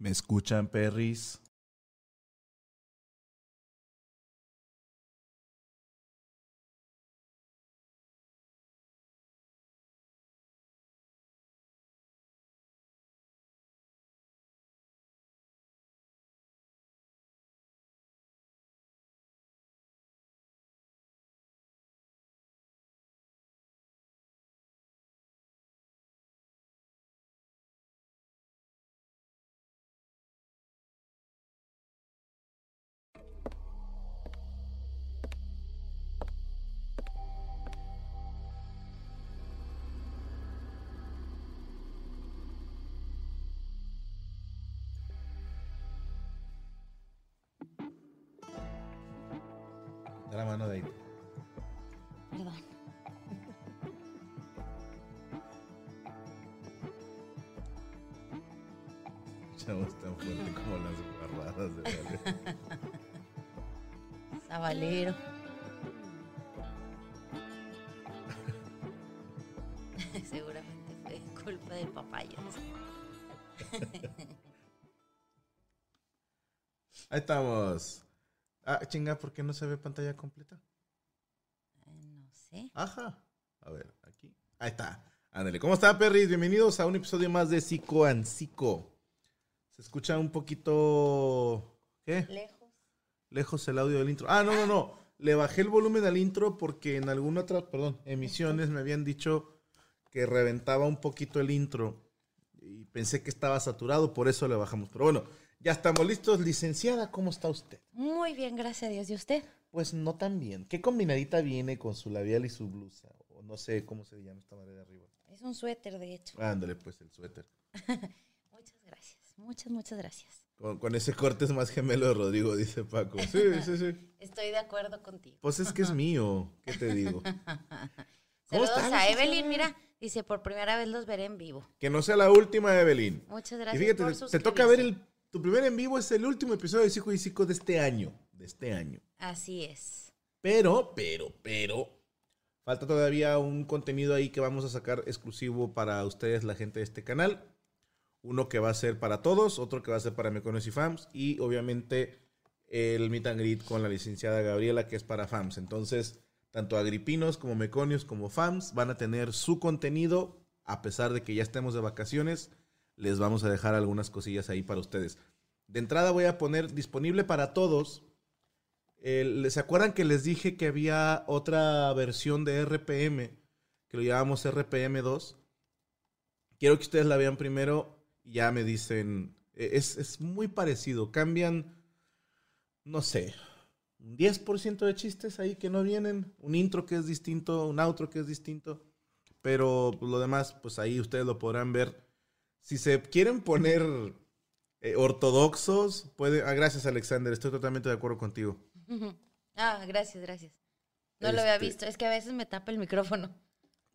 ¿Me escuchan, perris? Da la mano de ahí. Perdón. Echamos tan fuerte como las barradas de Vale. Sabalero. Seguramente fue culpa del papaya. Ahí estamos. Ah, chinga, ¿por qué no se ve pantalla completa? No sé. Ajá. A ver, aquí. Ahí está. Ándale. ¿Cómo está, perris? Bienvenidos a un episodio más de Psico and Psico. Se escucha un poquito. ¿Qué? Lejos. Lejos el audio del intro. Ah, no, no, no. Le bajé el volumen al intro porque en alguna otra, perdón, emisiones me habían dicho que reventaba un poquito el intro. Y pensé que estaba saturado, por eso le bajamos. Pero bueno, ya estamos listos. Licenciada, ¿cómo está usted? Muy bien, gracias a Dios. ¿Y usted? Pues no tan bien. ¿Qué combinadita viene con su labial y su blusa? O no sé cómo se llama esta madre de arriba. Es un suéter, de hecho. Ándale, pues el suéter. Muchas gracias. Muchas, muchas gracias. Con, con ese corte es más gemelo de Rodrigo, dice Paco. Sí, sí, sí. Estoy de acuerdo contigo. Pues es que es mío. ¿Qué te digo? Saludos estás, a? Evelyn, mira. Dice, por primera vez los veré en vivo. Que no sea la última, Evelyn. Muchas Y gracias fíjate, por te, te toca ver el. Tu primer en vivo es el último episodio de Psico y Psico de este año. De este año. Así es. Pero, pero, pero. Falta todavía un contenido ahí que vamos a sacar exclusivo para ustedes, la gente de este canal. Uno que va a ser para todos, otro que va a ser para Meconos y Fams. Y obviamente el meet and greet con la licenciada Gabriela, que es para Fams. Entonces, tanto agripinos como meconios como Fams van a tener su contenido. A pesar de que ya estemos de vacaciones, les vamos a dejar algunas cosillas ahí para ustedes. De entrada voy a poner disponible para todos ¿Se acuerdan que les dije que había otra versión de RPM? Que lo llamamos RPM 2. Quiero que ustedes la vean primero ya me dicen. eh, Es, es muy parecido. Cambian, no sé, un 10% de chistes ahí que no vienen. Un intro que es distinto, un outro que es distinto. Pero pues, lo demás, pues ahí ustedes lo podrán ver. Si se quieren poner eh, ortodoxos, puede. Ah, gracias, Alexander. Estoy totalmente de acuerdo contigo. ah, gracias, gracias. No lo había Este, visto. Es que a veces me tapa el micrófono.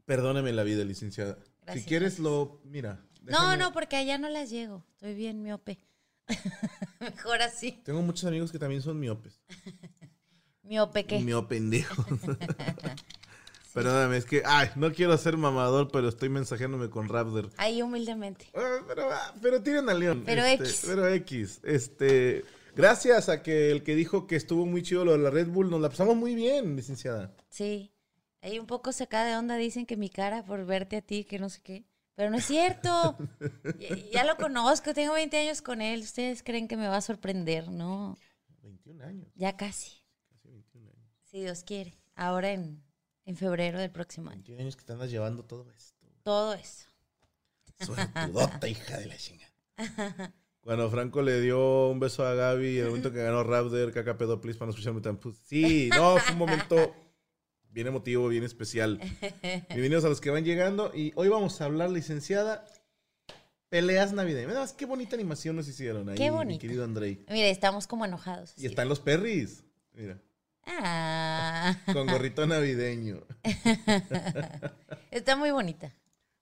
Perdóneme la vida, licenciada. Gracias, si quieres, gracias. lo. Mira. No, déjame- no, porque allá no las llego. Estoy bien miope. Mejor así. Tengo muchos amigos que también son miopes. ¿Miope qué? Mio pendejo. Perdóname, es que. Ay, no quiero ser mamador, pero estoy mensajeándome con Raptor. Ahí humildemente. Ah, pero, ah, pero tienen a León. Pero este, X. Pero X. Este. Gracias a que el que dijo que estuvo muy chido lo de la Red Bull, nos la pasamos muy bien, licenciada. Sí. Ahí un poco sacada de onda dicen que mi cara por verte a ti, que no sé qué. Pero no es cierto. ya, ya lo conozco, tengo 20 años con él. Ustedes creen que me va a sorprender, ¿no? 21 años. Ya casi. Casi 21 años. Si Dios quiere. Ahora en, en febrero del próximo año. 21 años que te andas llevando todo esto. Todo eso. Suertudota, hija de la chinga. Cuando Franco le dio un beso a Gaby, el momento que ganó Raptor, caca pedo, please, para no escucharme tan Sí, no, fue un momento bien emotivo, bien especial. Bienvenidos a los que van llegando. Y hoy vamos a hablar, licenciada, peleas navideñas. Mira más qué bonita animación nos hicieron ahí, Qué mi bonita. querido Andrei. Mire, estamos como enojados. Y así. están los perris. Mira, Ah, con gorrito navideño. está muy bonita.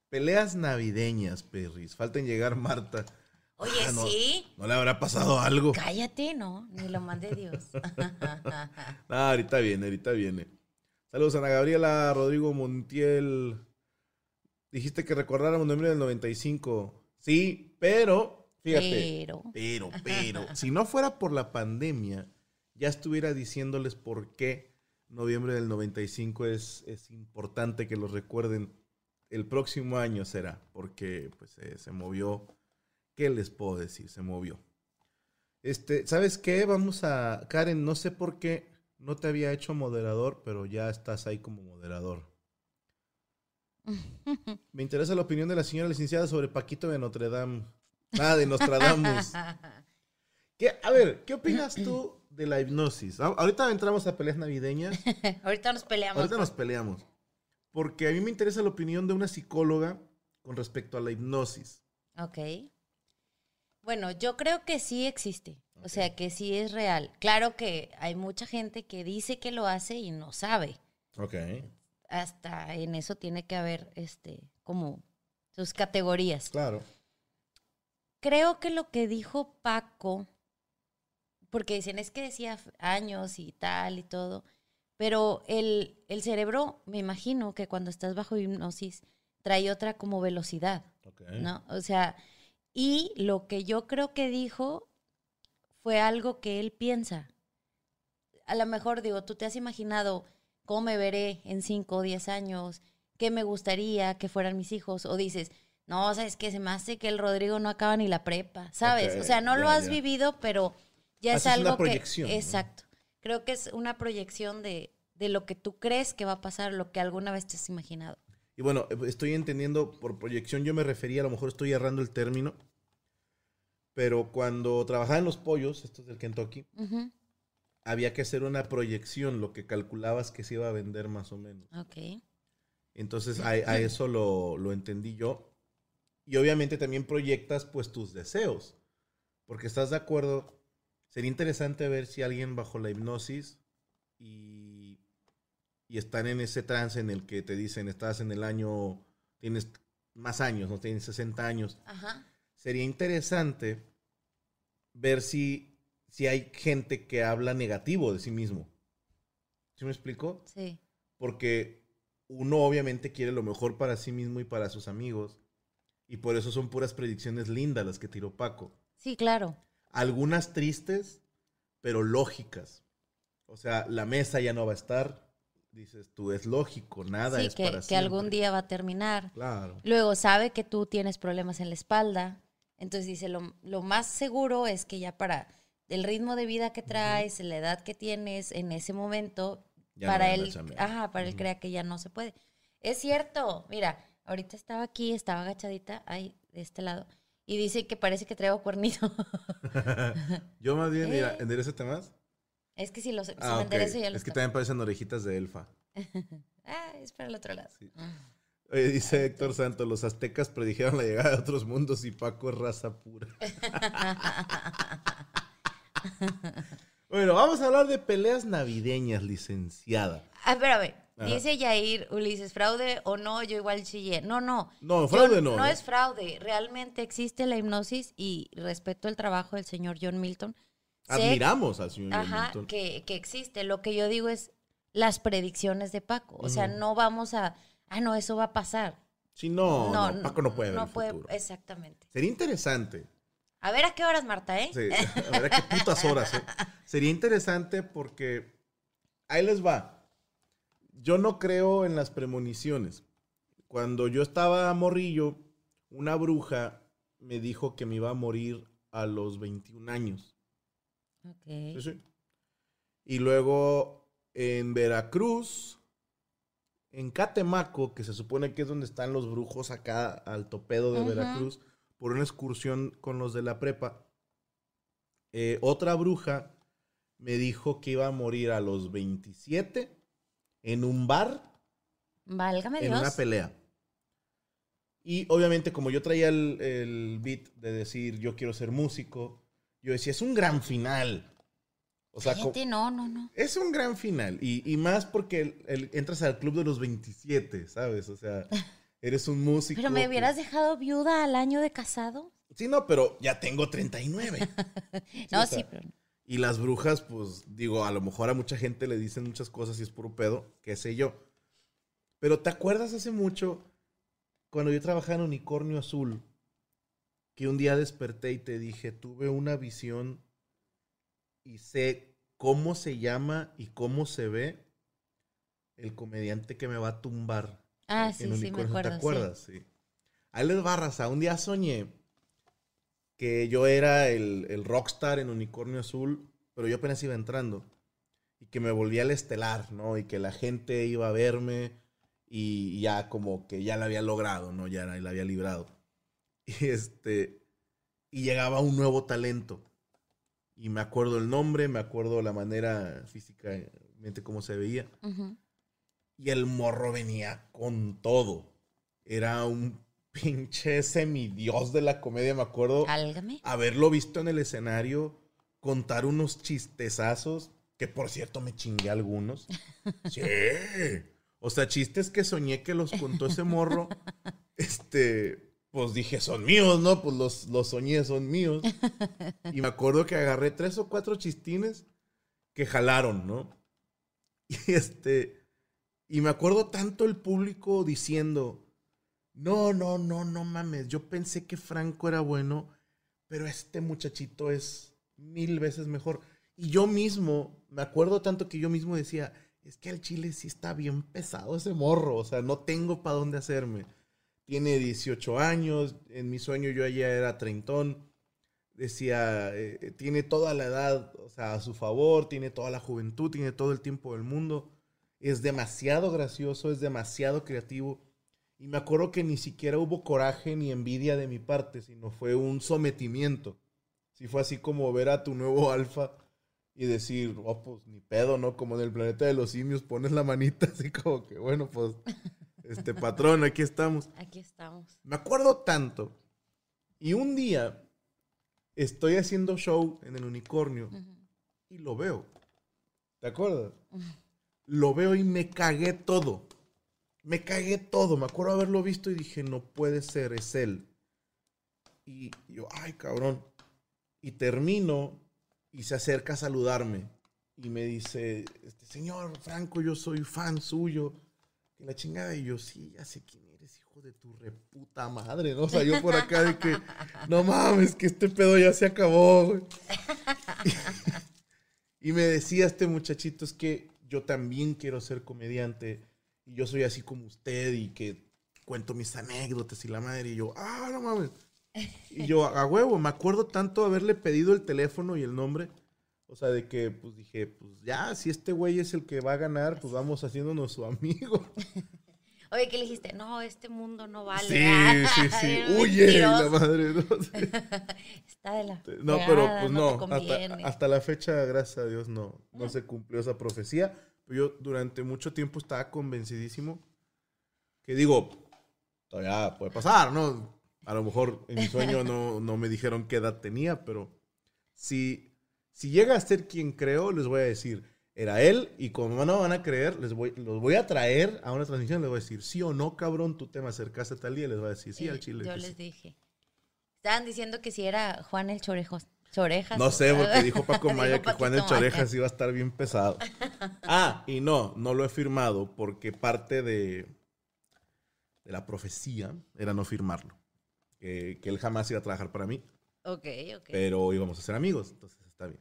Peleas navideñas, perris. Falten llegar Marta. Oye, Ah, no. sí. ¿No le habrá pasado algo? Cállate, no, ni lo mande Dios. Ah, ahorita viene, ahorita viene. Saludos, Ana Gabriela, Rodrigo Montiel. Dijiste que recordáramos noviembre del 95. Sí, pero, fíjate. Pero, Pero, pero, si no fuera por la pandemia, ya estuviera diciéndoles por qué noviembre del 95 es, es importante que lo recuerden. El próximo año será, porque pues eh, se movió. ¿Qué les puedo decir? Se movió. Este, ¿sabes qué? Vamos a. Karen, no sé por qué no te había hecho moderador, pero ya estás ahí como moderador. Me interesa la opinión de la señora licenciada sobre Paquito de Notre Dame. Ah, de Nostradamus. ¿Qué- a ver, ¿qué opinas tú de la hipnosis? A- Ahorita entramos a peleas navideñas. ahorita nos peleamos. Ahorita nos peleamos. Porque a mí me interesa la opinión de una psicóloga con respecto a la hipnosis. Ok. Bueno, yo creo que sí existe. O sea, que sí es real. Claro que hay mucha gente que dice que lo hace y no sabe. Ok. Hasta en eso tiene que haber, este, como sus categorías. Claro. Creo que lo que dijo Paco, porque dicen es que decía años y tal y todo, pero el, el cerebro, me imagino que cuando estás bajo hipnosis, trae otra como velocidad. Ok. ¿no? O sea, y lo que yo creo que dijo fue algo que él piensa. A lo mejor, digo, tú te has imaginado cómo me veré en 5 o 10 años, qué me gustaría que fueran mis hijos, o dices, no, sabes que se me hace que el Rodrigo no acaba ni la prepa, ¿sabes? Ok, o sea, no lo has vivido, pero ya es una algo que... proyección, ¿no? Exacto. Creo que es una proyección de, de lo que tú crees que va a pasar, lo que alguna vez te has imaginado. Y bueno, eh, estoy entendiendo por proyección, yo me refería, a lo mejor estoy errando el término, pero cuando trabajaba en los pollos, estos del Kentucky, había que hacer una proyección, lo que calculabas que se iba a vender más o menos. Ok. Entonces a, a eso lo, lo entendí yo. Y obviamente también proyectas pues tus deseos, porque estás de acuerdo, sería interesante ver si alguien bajo la hipnosis y, y están en ese trance en el que te dicen, estás en el año, tienes más años, no tienes 60 años. Ajá. Sería interesante ver si, si hay gente que habla negativo de sí mismo. ¿Sí me explico? Sí. Porque uno obviamente quiere lo mejor para sí mismo y para sus amigos. Y por eso son puras predicciones lindas las que tiró Paco. Sí, claro. Algunas tristes, pero lógicas. O sea, la mesa ya no va a estar. Dices tú, es lógico, nada sí, es que, para que siempre. algún día va a terminar. Claro. Luego sabe que tú tienes problemas en la espalda. Entonces dice, lo, lo más seguro es que ya para el ritmo de vida que traes, la edad que tienes en ese momento, Ya no para a él, ajá, para él Ujú. crea que ya no se puede. Es cierto, mira, ahorita estaba aquí, estaba agachadita, ahí, de este lado, y dice que parece que traigo cuernito. Yo más bien, mira, Eh. enderezate más. es que si, lo, si Ah, me ok. enderezo ya Es que también parecen orejitas de elfa. Ah, es para el otro lado. Sí. Oye, dice Héctor Santos, los aztecas predijeron la llegada de otros mundos y Paco es raza pura. Bueno, vamos a hablar de peleas navideñas, licenciada. Ah, espérame. Ajá. Dice Yair, Ulises, fraude o no, yo igual chillé. No, no. No, Yo- fraude no. No ¿eh? es fraude. Realmente existe la hipnosis y respeto el trabajo del señor John Milton. Sé- Admiramos al señor Ajá, Milton. que, que existe. Lo que yo digo es las predicciones de Paco. O sea, no vamos a, ah, no, eso va a pasar. Sí, no, no, Paco no puede ver no el puede- futuro. Exactamente. Sería interesante. A ver a qué horas, Marta, ¿eh? Sí, a ver a qué putas horas, ¿eh? Sería interesante porque ahí les va. Yo no creo en las premoniciones. Cuando yo estaba morrillo, una bruja me dijo que me iba a morir a los 21 años. Ok. Sí, sí. Y luego en Veracruz, en Catemaco, que se supone que es donde están los brujos acá al topedo de. Veracruz, por una excursión con los de la prepa, eh, otra bruja me dijo que iba a morir a los 27 en un bar Válgame en Dios. una pelea. Y obviamente como yo traía el, el beat de decir yo quiero ser músico, yo decía, es un gran final. O sea, Cállate, no, no, no. es un gran final. Y, y más porque el- el- entras al club de los 27, ¿sabes? O sea, eres un músico. Pero me que- hubieras dejado viuda al año de casado. Sí, no, pero ya tengo 39. no, o sea, sí, pero. Y las brujas, pues digo, a lo mejor a mucha gente le dicen muchas cosas y es puro pedo, qué sé yo. Pero ¿te acuerdas hace mucho cuando yo trabajaba en Unicornio Azul? Que un día desperté y te dije, tuve una visión y sé cómo se llama y cómo se ve el comediante que me va a tumbar. Ah, en sí, sí, me acuerdo. ¿Te sí. acuerdas? Sí. Ahí les va, raza. Un día soñé que yo era el, el rockstar en Unicornio Azul, pero yo apenas iba entrando. Y que me volvía el estelar, ¿no? Y que la gente iba a verme y ya como que ya la había logrado, ¿no? Ya la había librado. Y este... Y llegaba un nuevo talento. Y me acuerdo el nombre, me acuerdo la manera físicamente cómo se veía. Ujú. Y el morro venía con todo. Era un pinche semidios de la comedia, me acuerdo. Haberlo visto en el escenario, contar unos chistezazos, que por cierto me chingué algunos. Sí. O sea, chistes que soñé que los contó ese morro. Este, pues dije, son míos, ¿no? Pues los, los soñé, son míos. Y me acuerdo que agarré tres o cuatro chistines que jalaron, ¿no? Y este, y me acuerdo tanto el público diciendo, no, no, no, no mames, yo pensé que Franco era bueno, pero este muchachito es mil veces mejor. Y yo mismo, me acuerdo tanto que yo mismo decía, es que al chile sí está bien pesado ese morro, o sea, no tengo para dónde hacerme. Tiene 18 años, en mi sueño yo ya era treintón, decía, eh, tiene toda la edad, o sea, a su favor, tiene toda la juventud, tiene todo el tiempo del mundo, es demasiado gracioso, es demasiado creativo. Y me acuerdo que ni siquiera hubo coraje ni envidia de mi parte, sino fue un sometimiento. Sí fue así como ver a tu nuevo alfa y decir, oh, pues ni pedo, ¿no? Como en el planeta de los simios, pones la manita así como que, bueno, pues, este patrón, aquí estamos. Aquí estamos. Me acuerdo tanto. Y un día estoy haciendo show en el unicornio y lo veo. ¿Te acuerdas? Lo veo y me cagué todo. Me cagué todo. Me acuerdo haberlo visto y dije, no puede ser, es él. Y yo, ay, cabrón. Y termino y se acerca a saludarme. Y me dice, este señor Franco, yo soy fan suyo. Que la chingada. Y yo, sí, ya sé quién eres, hijo de tu reputa madre. ¿no? O sea, yo por acá de que, no mames, que este pedo ya se acabó, güey. Y me decía este muchachito, es que yo también quiero ser comediante y yo soy así como usted y que cuento mis anécdotas y la madre y yo, ah, no mames. Y yo, a huevo, me acuerdo tanto haberle pedido el teléfono y el nombre. O sea, de que, pues dije, pues ya, si este güey es el que va a ganar, pues vamos haciéndonos su amigo. Oye, ¿qué le dijiste? No, este mundo no vale. Sí, sí, sí. Huye, la mentiroso. madre. No, Sí. Está de la No, fregada, pero pues no. no, hasta, hasta la fecha, gracias a Dios, no, no se cumplió esa profecía. Yo durante mucho tiempo estaba convencidísimo que digo, todavía puede pasar, ¿no? A lo mejor en mi sueño no, no me dijeron qué edad tenía, pero sí, Si llega a ser quien creo, les voy a decir, era él, y como no van a creer, les voy, los voy a traer a una transmisión, les voy a decir, sí o no, cabrón, tú te me acercaste tal día, les voy a decir, sí, al chile. Yo les sí". dije. Estaban diciendo que si era Juan el Chorejos. Chorejas. No sé, porque dijo Paco Dijo Maya que Juan el. Chorejas iba a estar bien pesado. Ah, y no, no lo he firmado porque parte de, de la profecía era no firmarlo. Que, que él jamás iba a trabajar para mí, Ok, ok. pero íbamos a ser amigos, entonces está bien.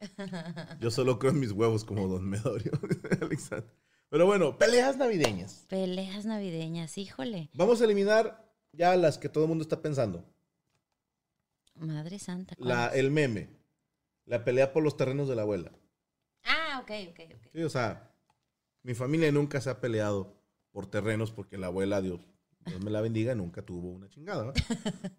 Yo solo creo en mis huevos como Don Medorio. Alexander. Pero bueno, peleas navideñas. Peleas navideñas, híjole. Vamos a eliminar ya las que todo el mundo está pensando. Madre santa. La, el meme, la pelea por los terrenos de la abuela. Ah, ok, ok, ok. Sí, o sea, mi familia nunca se ha peleado por terrenos porque la abuela, Dios, Dios me la bendiga, nunca tuvo una chingada. ¿no?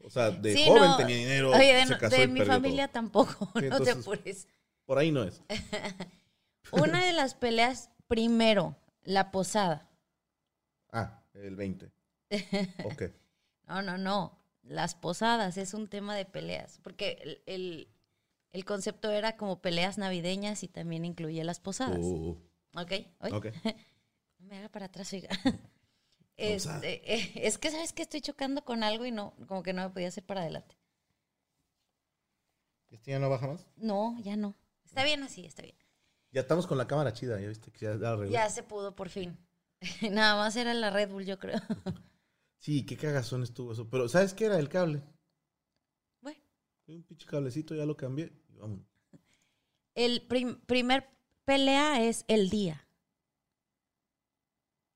O sea, de Sí, joven no. tenía dinero, Oye, de, se casó de y mi familia todo. tampoco, Sí, no te entonces- apures. Por ahí no es. Una de las peleas, primero, la posada. Ah, el 20. Ok. No, no, no. Las posadas es un tema de peleas. Porque el, el- el concepto era como peleas navideñas y también incluye las posadas. Uh, ¿Ok? ¿Oye? ok. Me haga para atrás, oiga. Este, eh, es que, ¿sabes que Estoy chocando con algo y no, como que no me podía hacer para adelante. ¿Este ya no baja más? No, ya no. Está bien así, está bien. Ya estamos con la cámara chida, ya viste que ya la. Ya se pudo por fin. Nada más era la Red Bull, yo creo. Sí, qué cagazón estuvo eso. Pero, ¿sabes qué era? El cable. Bueno. Un pinche cablecito, ya lo cambié. vámonos. El prim- primer pelea es el día.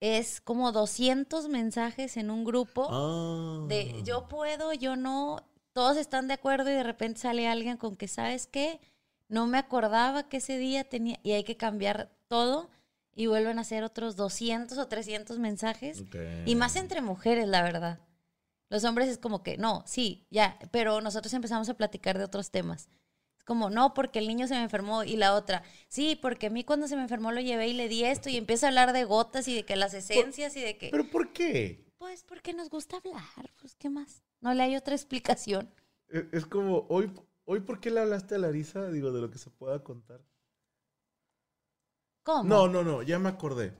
Es como 200 mensajes en un grupo Ah. de yo puedo, yo no. Todos están de acuerdo y de repente sale alguien con que, ¿sabes qué? No me acordaba que ese día tenía. Y hay que cambiar todo y vuelven a hacer otros 200 o 300 mensajes. Y más entre mujeres, la verdad. Los hombres es como que, no, sí, ya, pero nosotros empezamos a platicar de otros temas. Es como, no, porque el niño se me enfermó y la otra, sí, porque a mí cuando se me enfermó lo llevé y le di esto y empieza a hablar de gotas y de que las esencias y de que, ¿Pero por qué? pues porque nos gusta hablar, pues qué más. No le hay otra explicación. Es es como, hoy, hoy ¿por qué le hablaste a Larisa? Digo, de lo que se pueda contar. ¿Cómo? No, no, no, ya me acordé.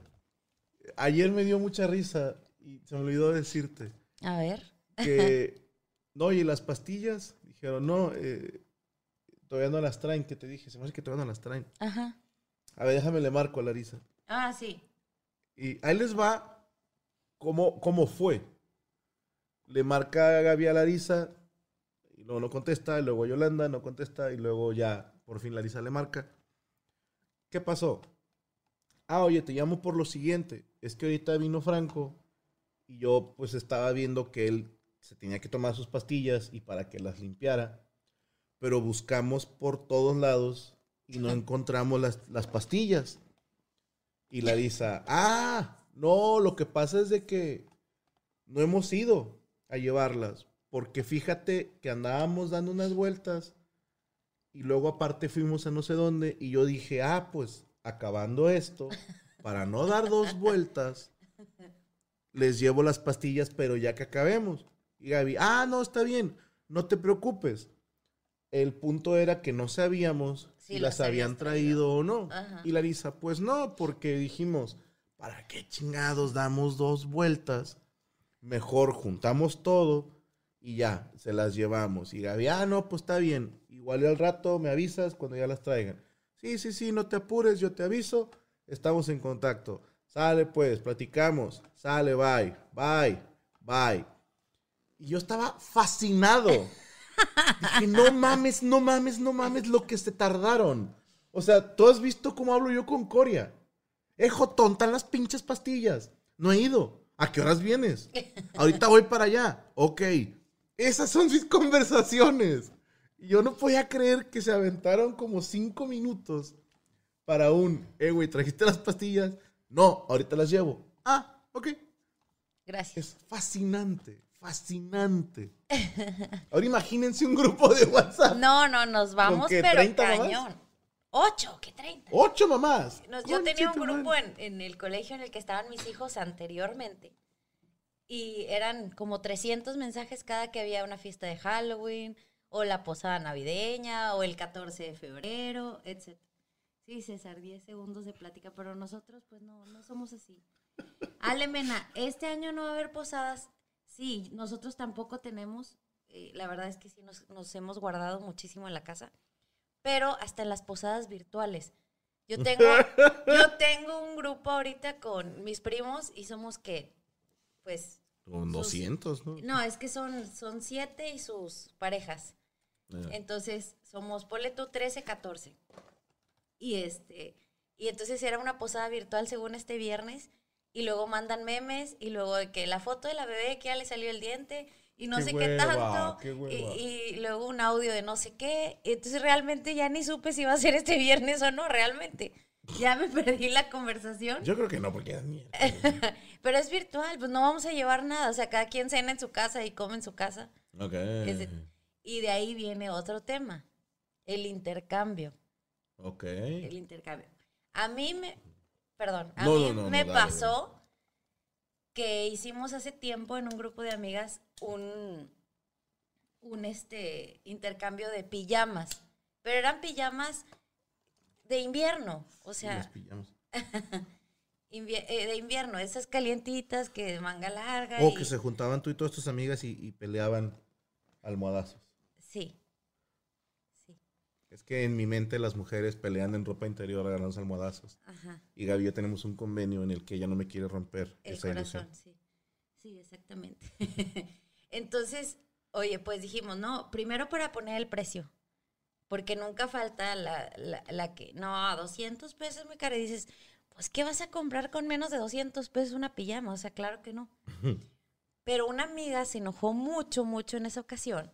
Ayer me dio mucha risa y se me olvidó decirte A ver. que, no, y las pastillas, dijeron, no, eh, todavía no las traen, que te dije, se me hace que todavía no las traen. Ajá. A ver, déjame le marco a Larisa. Ah, sí. Y ahí les va cómo, cómo fue. Le marca a Gaby a Larisa, y luego no contesta, y luego Yolanda no contesta, y luego ya por fin Larisa le marca. ¿Qué pasó? Ah, oye, te llamo por lo siguiente. Es que ahorita vino Franco y yo pues estaba viendo que él se tenía que tomar sus pastillas y para que las limpiara. Pero buscamos por todos lados y no encontramos las, las pastillas. Y Larisa, ah, no, lo que pasa es de que no hemos ido a llevarlas. Porque fíjate que andábamos dando unas vueltas y luego aparte fuimos a no sé dónde y yo dije, ah, pues acabando esto, para no dar dos vueltas, les llevo las pastillas, pero ya que acabemos. Y Gaby, ah, no, está bien, no te preocupes. El punto era que no sabíamos Sí, si las habían traído o no. Ajá. Y Larisa, pues no, porque dijimos, ¿para qué chingados damos dos vueltas? Mejor juntamos todo y ya, se las llevamos. Y Gaby, ah, no, pues está bien. Igual al rato me avisas cuando ya las traigan. Sí, sí, sí, no te apures, yo te aviso. Estamos en contacto. Sale pues, platicamos. Sale, bye, bye, bye. Y yo estaba fascinado. Dije, no mames, no mames, no mames lo que se tardaron. O sea, tú has visto cómo hablo yo con Coria. Ejo, tonta las pinches pastillas. No he ido. ¿A qué horas vienes? Ahorita voy para allá. Ok. Esas son mis conversaciones. Yo no podía creer que se aventaron como cinco minutos para un, eh, güey, ¿trajiste las pastillas? No, ahorita las llevo. Ah, ok. Gracias. Es fascinante, fascinante. Ahora imagínense un grupo de WhatsApp. No, no, nos vamos, pero 30 mamás? cañón. Ocho, ¿qué 30? Ocho mamás. Nos- yo tenía un grupo en, en el colegio en el que estaban mis hijos anteriormente. Y eran como 300 mensajes cada que había una fiesta de Halloween o la posada navideña, o el 14 de febrero, etc. Sí, César, 10 segundos de plática, pero nosotros pues no, no somos así. Ale Mena, este año no va a haber posadas. Sí, nosotros tampoco tenemos, eh, la verdad es que sí nos, nos hemos guardado muchísimo en la casa, pero hasta en las posadas virtuales. Yo tengo, yo tengo un grupo ahorita con mis primos y somos que, pues, Con Sus- 200, ¿no? no, es que son, son siete y sus parejas. Ah. Entonces, somos, ponle tú 13, 14. Y este, y entonces era una posada virtual según este viernes, y luego mandan memes, y luego de que la foto de la bebé que ya le salió el diente, y no Qué sé qué tanto, qué y, y luego un audio de no sé qué. Y entonces realmente ya ni supe si iba a ser este viernes o no, realmente. Ya me perdí la conversación. Yo creo que no, porque es mierda. Pero es virtual, pues no vamos a llevar nada. O sea, cada quien cena en su casa y come en su casa. ok. Ese- Y de ahí viene otro tema, el intercambio. Ok. El intercambio. A mí me, perdón, a No, mí no, no, me dale, pasó que hicimos hace tiempo en un grupo de amigas un, un este, intercambio de pijamas. Pero eran pijamas de invierno, o sea, eh, de invierno, esas calientitas que de manga larga. O y- que se juntaban tú y todas tus amigas y, y peleaban almohadazos. Sí. Sí, Es que en mi mente las mujeres pelean en ropa interior agarrándose almohadazos. ajá. Y Gaby y yo tenemos un convenio en el que ella no me quiere romper El esa corazón, ilusión. sí. Sí, exactamente. Entonces, oye, pues dijimos, no, primero para poner el precio. Porque nunca falta la, la, la que, no, 200 pesos es muy caro. Y dices, pues, ¿qué vas a comprar con menos de 200 pesos una pijama? O sea, claro que no. Pero una amiga se enojó mucho, mucho en esa ocasión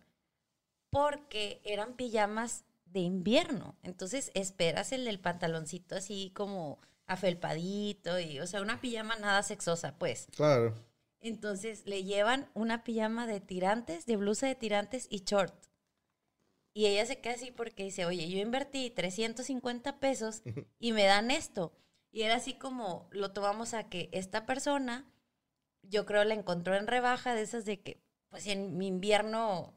porque eran pijamas de invierno. Entonces esperas el del pantaloncito así como afelpadito y, o sea, una pijama nada sexosa, pues. Claro. Entonces le llevan una pijama de tirantes, de blusa de tirantes y short. Y ella se queda así porque dice, oye, yo invertí 350 pesos y me dan esto. Y era así como lo tomamos a que esta persona, yo creo la encontró en rebaja de esas de que, pues en mi invierno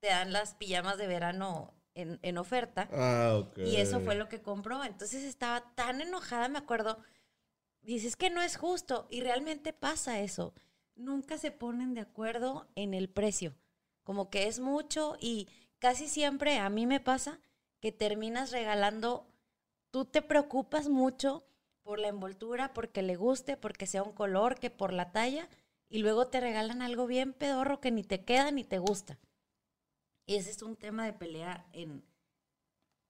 te dan las pijamas de verano en, en oferta. Ah, ok. Y eso fue lo que compró. Entonces estaba tan enojada, me acuerdo. Dices que no es justo. Y realmente pasa eso. Nunca se ponen de acuerdo en el precio. Como que es mucho y casi siempre a mí me pasa que terminas regalando. Tú te preocupas mucho por la envoltura, porque le guste, porque sea un color, que por la talla. Y luego te regalan algo bien pedorro que ni te queda ni te gusta. Y ese es un tema de pelea en,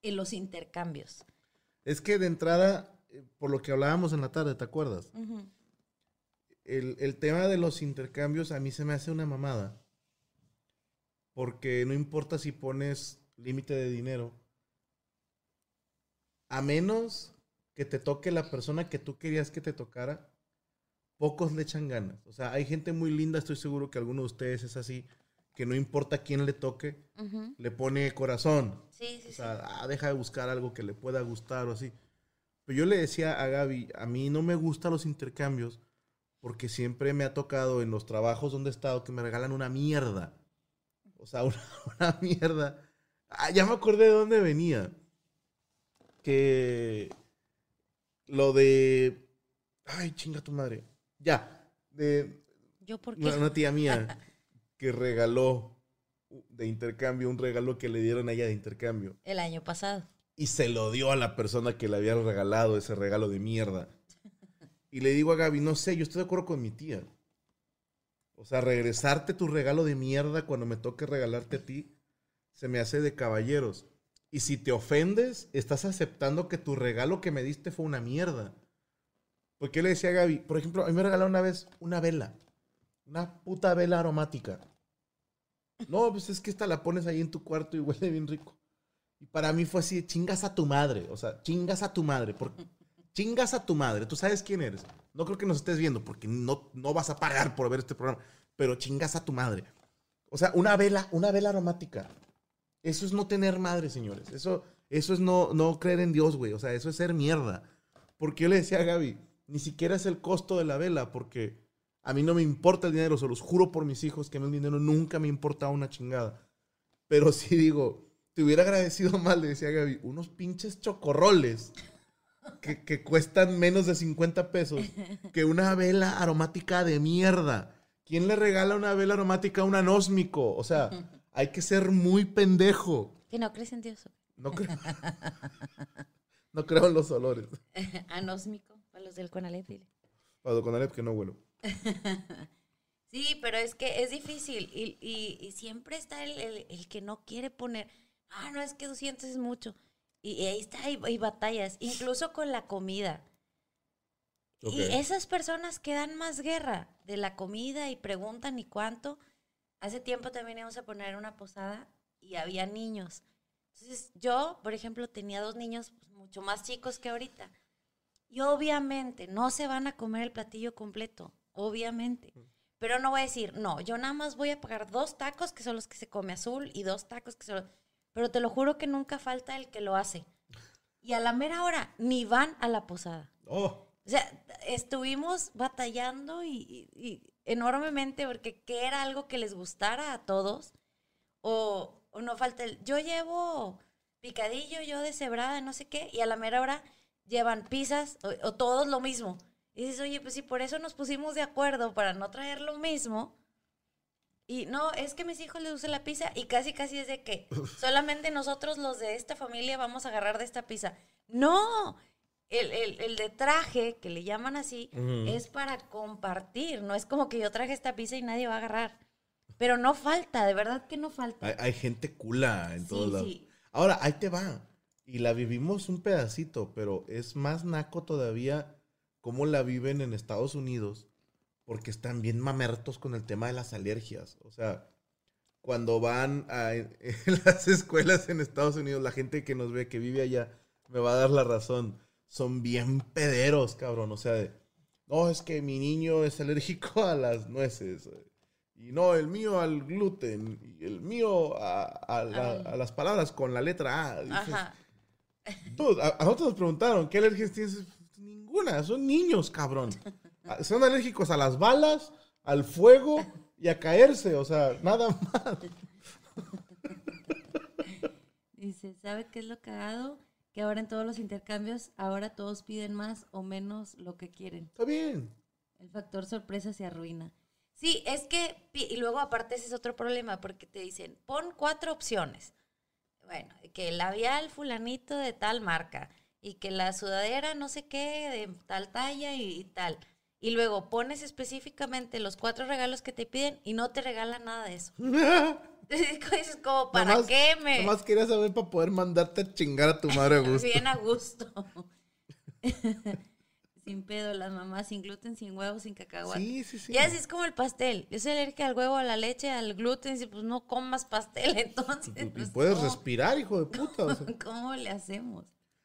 en los intercambios. Es que de entrada, eh, por lo que hablábamos en la tarde, ¿te acuerdas? El, el tema de los intercambios a mí se me hace una mamada. Porque no importa si pones límite de dinero. A menos que te toque la persona que tú querías que te tocara, pocos le echan ganas. O sea, hay gente muy linda, estoy seguro que alguno de ustedes es así, que no importa quién le toque, le pone corazón. Sí, sí, O sí. sea, ah, deja de buscar algo que le pueda gustar o así. Pero yo le decía a Gaby, a mí no me gustan los intercambios porque siempre me ha tocado en los trabajos donde he estado que me regalan una mierda. O sea, una, una mierda. Ah, ya me acordé de dónde venía. Que lo de... Ay, chinga tu madre. Ya. De ¿Yo por qué? una, una tía mía que regaló de intercambio un regalo que le dieron a ella de intercambio El año pasado. y se lo dio a la persona que le había regalado ese regalo de mierda. Y le digo a Gaby, no sé, yo estoy de acuerdo con mi tía. O sea, regresarte tu regalo de mierda cuando me toque regalarte a ti, se me hace de caballeros. Y si te ofendes, estás aceptando que tu regalo que me diste fue una mierda. Porque yo le decía a Gaby, por ejemplo, a mí me regalaron una vez una vela. Una puta vela aromática. No, pues es que esta la pones ahí en tu cuarto y huele bien rico. Y para mí fue así, chingas a tu madre. O sea, chingas a tu madre. Porque, chingas a tu madre. Tú sabes quién eres. No creo que nos estés viendo porque no, no vas a pagar por ver este programa. Pero chingas a tu madre. O sea, una vela, una vela aromática. Eso es no tener madre, señores. Eso, eso es no, no creer en Dios, güey. O sea, eso es ser mierda. Porque yo le decía a Gaby, ni siquiera es el costo de la vela, porque a mí no me importa el dinero, se los juro por mis hijos que a mí el dinero nunca me importa una chingada. Pero sí digo, te hubiera agradecido más, le decía a Gaby, unos pinches chocorroles que, que cuestan menos de 50 pesos que una vela aromática de mierda. ¿Quién le regala una vela aromática a un anósmico? O sea, hay que ser muy pendejo. Que no crees en Dios. No creo, no creo en los olores. Anósmico, para los del Conalep, dile. Para con Alep que no huelo. Sí, pero es que es difícil y, y- y siempre está el, el- el que no quiere poner, ah, no, es que 200 es mucho. Y, ahí está, hay, hay batallas, incluso con la comida. Y esas personas que dan más guerra de la comida y preguntan y cuánto. Hace tiempo también íbamos a poner una posada y había niños. Entonces yo, por ejemplo, tenía dos niños pues, mucho más chicos que ahorita. Y obviamente no se van a comer el platillo completo, obviamente. Pero no voy a decir, no, yo nada más voy a pagar dos tacos que son los que se come azul y dos tacos que son los... Pero te lo juro que nunca falta el que lo hace. Y a la mera hora ni van a la posada. Oh, O sea, estuvimos batallando y, y- y enormemente porque que era algo que les gustara a todos. O, o no falta el, yo llevo picadillo, yo deshebrada, no sé qué, y a la mera hora llevan pizzas o, o todos lo mismo. Y dices, oye, pues si por eso nos pusimos de acuerdo para no traer lo mismo. Y no, es que mis hijos les gusta la pizza y casi, casi es de que solamente nosotros los de esta familia vamos a agarrar de esta pizza. No, el, el- el de traje, que le llaman así, es para compartir. No es como que yo traje esta pizza y nadie va a agarrar. Pero no falta, de verdad que no falta. hay, hay gente cula en Sí, todos lados. sí. Ahora, ahí te va. Y la vivimos un pedacito, pero es más naco todavía cómo la viven en Estados Unidos, porque están bien mamertos con el tema de las alergias. O sea, cuando van a en las escuelas en Estados Unidos, la gente que nos ve, que vive allá, me va a dar la razón. Son bien pederos, cabrón. O sea, de, no, es que mi niño es alérgico a las nueces. Y no, el mío al gluten. Y el mío a, a la- a las palabras con la letra A. Dices, Ajá. Dude, a, a nosotros nos preguntaron, ¿qué alergias tienes? Ninguna, son niños, cabrón. Ah, Son alérgicos a las balas, al fuego y a caerse, o sea, nada más. Dice, ¿sabe qué es lo cagado? Que ahora en todos los intercambios, ahora todos piden más o menos lo que quieren. Está bien. El factor sorpresa se arruina. Sí, es que, y luego aparte ese es otro problema, porque te dicen, pon cuatro opciones. Bueno, que el labial fulanito de tal marca, y que la sudadera no sé qué, de tal talla y, y tal. Y luego pones específicamente los cuatro regalos que te piden y no te regalan nada de eso. es como, ¿para Nomás- qué me...? Nomás quería saber para poder mandarte a chingar a tu madre a gusto. Bien a gusto. sin pedo, las mamás, sin gluten, sin huevo, sin cacahuate. Sí, sí, sí. Y así es como el pastel. Yo soy alérgica al huevo, a la leche, al gluten. Y pues no comas pastel, entonces. Y pues, puedes ¿cómo- respirar, hijo de puta. o sea. ¿Cómo le hacemos?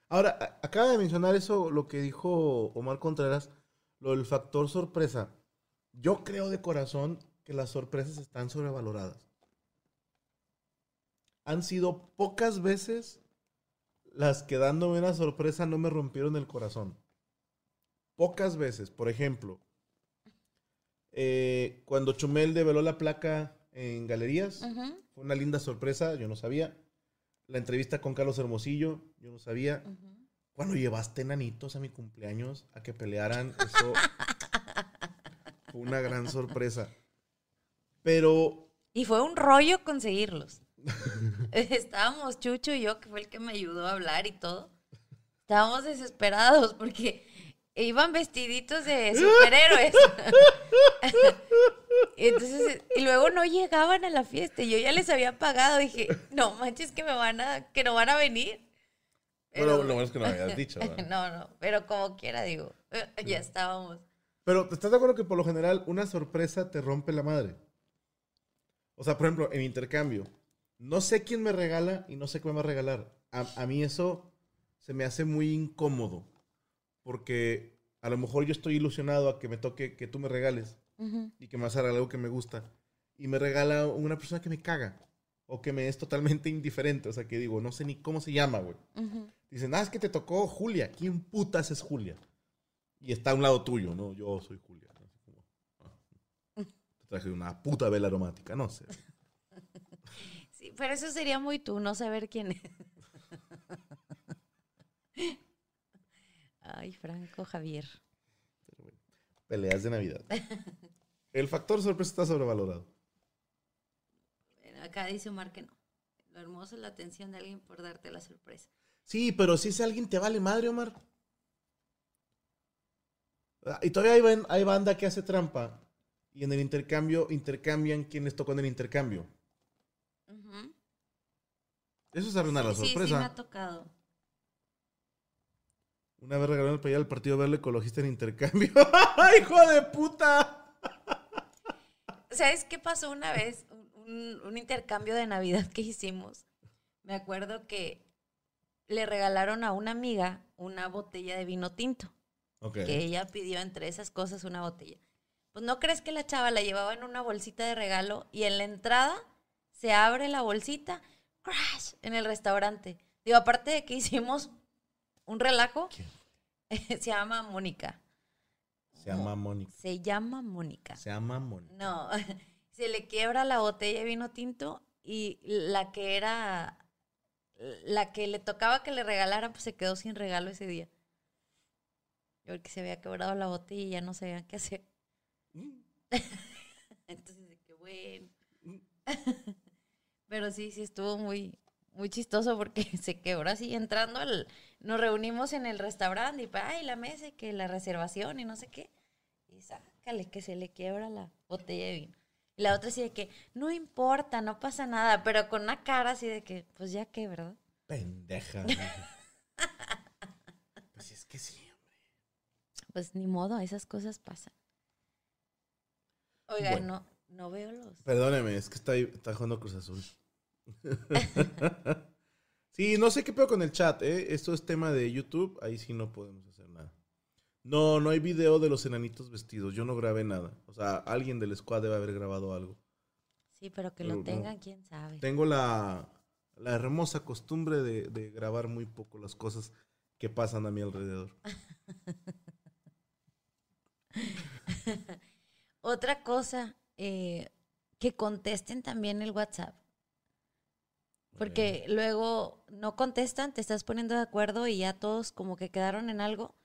Ahora, acaba de mencionar eso, lo que dijo Omar Contreras, lo del factor sorpresa. Yo creo de corazón que las sorpresas están sobrevaloradas. Han sido pocas veces las que dándome una sorpresa no me rompieron el corazón. Pocas veces. Por ejemplo, eh, cuando Chumel develó la placa en galerías, fue una linda sorpresa, yo no sabía. La entrevista con Carlos Hermosillo, yo no sabía. Cuando llevaste enanitos a mi cumpleaños a que pelearan, eso fue una gran sorpresa. Pero Y fue un rollo conseguirlos. Estábamos Chucho y yo, que fue el que me ayudó a hablar y todo. Estábamos desesperados porque iban vestiditos de superhéroes. Entonces, y luego no llegaban a la fiesta. Yo ya les había pagado. Dije, no manches que me van a, que no van a venir. Pero lo bueno es que no me habías dicho, ¿verdad? no, no, pero como quiera digo, ya estábamos. Pero ¿estás de acuerdo que por lo general una sorpresa te rompe la madre? O sea, por ejemplo, en intercambio, no sé quién me regala y no sé qué me va a regalar. A, a mí eso se me hace muy incómodo. Porque a lo mejor yo estoy ilusionado a que me toque que tú me regales. Y que me vas a regalar algo que me gusta y me regala una persona que me caga o que me es totalmente indiferente, o sea, que digo, no sé ni cómo se llama, güey. Ujú. Dicen, ah, es que te tocó Julia. ¿Quién putas es Julia? Y está a un lado tuyo, ¿no? Yo soy Julia. Así como, ah, Te traje una puta vela aromática, no sé. Sí, pero eso sería muy tú, no saber quién es. Ay, Franco Javier. Peleas de Navidad. El factor sorpresa está sobrevalorado. Acá dice Omar que no. Lo hermoso es la atención de alguien por darte la sorpresa. Sí, pero si ese alguien te vale madre, Omar. Ah, Y todavía hay, hay banda que hace trampa. Y en el intercambio intercambian quién les tocó en el intercambio. Eso es arruinar la Sí, sí, sí sorpresa. me ha tocado. Una vez regalaron el playera al Partido Verde Ecologista en intercambio. ¡Hijo de puta! ¿Sabes qué pasó una vez? Un, intercambio de Navidad que hicimos. Me acuerdo que le regalaron a una amiga una botella de vino tinto. Que ella pidió entre esas cosas una botella. Pues no crees que la chava la llevaba en una bolsita de regalo y en la entrada se abre la bolsita, crash, en el restaurante. Digo, aparte de que hicimos un relajo, se llama Mónica. Se llama Mónica. Se llama Mónica. Se llama Mónica. No, se le quiebra la botella de vino tinto y la que era, la que le tocaba que le regalaran, pues se quedó sin regalo ese día. Porque se había quebrado la botella y ya no sabían qué hacer. Entonces, de que bueno. Pero sí, sí estuvo muy, muy chistoso porque se quebró así entrando al... Nos reunimos en el restaurante y, ay, la mesa y que la reservación y no sé qué. Y sácale que se le quiebra la botella de vino. Y la otra así de que, no importa, no pasa nada, pero con una cara así de que, pues ya qué, ¿verdad? Pendeja. pues es que sí, hombre. Pues ni modo, esas cosas pasan. Oiga, Bueno. no, no veo los... Perdóneme, es que está, ahí- está jugando Cruz Azul. sí, no sé qué pedo con el chat, ¿eh? Esto es tema de YouTube, ahí sí no podemos hacer. No, no hay video de los enanitos vestidos, yo no grabé nada. O sea, alguien del squad debe haber grabado algo. Sí, pero que Pero lo no. tengan, quién sabe. Tengo la, la hermosa costumbre de, de grabar muy poco las cosas que pasan a mi alrededor. Otra cosa, eh, que contesten también el WhatsApp. Porque luego no contestan, te estás poniendo de acuerdo y ya todos como que quedaron en algo,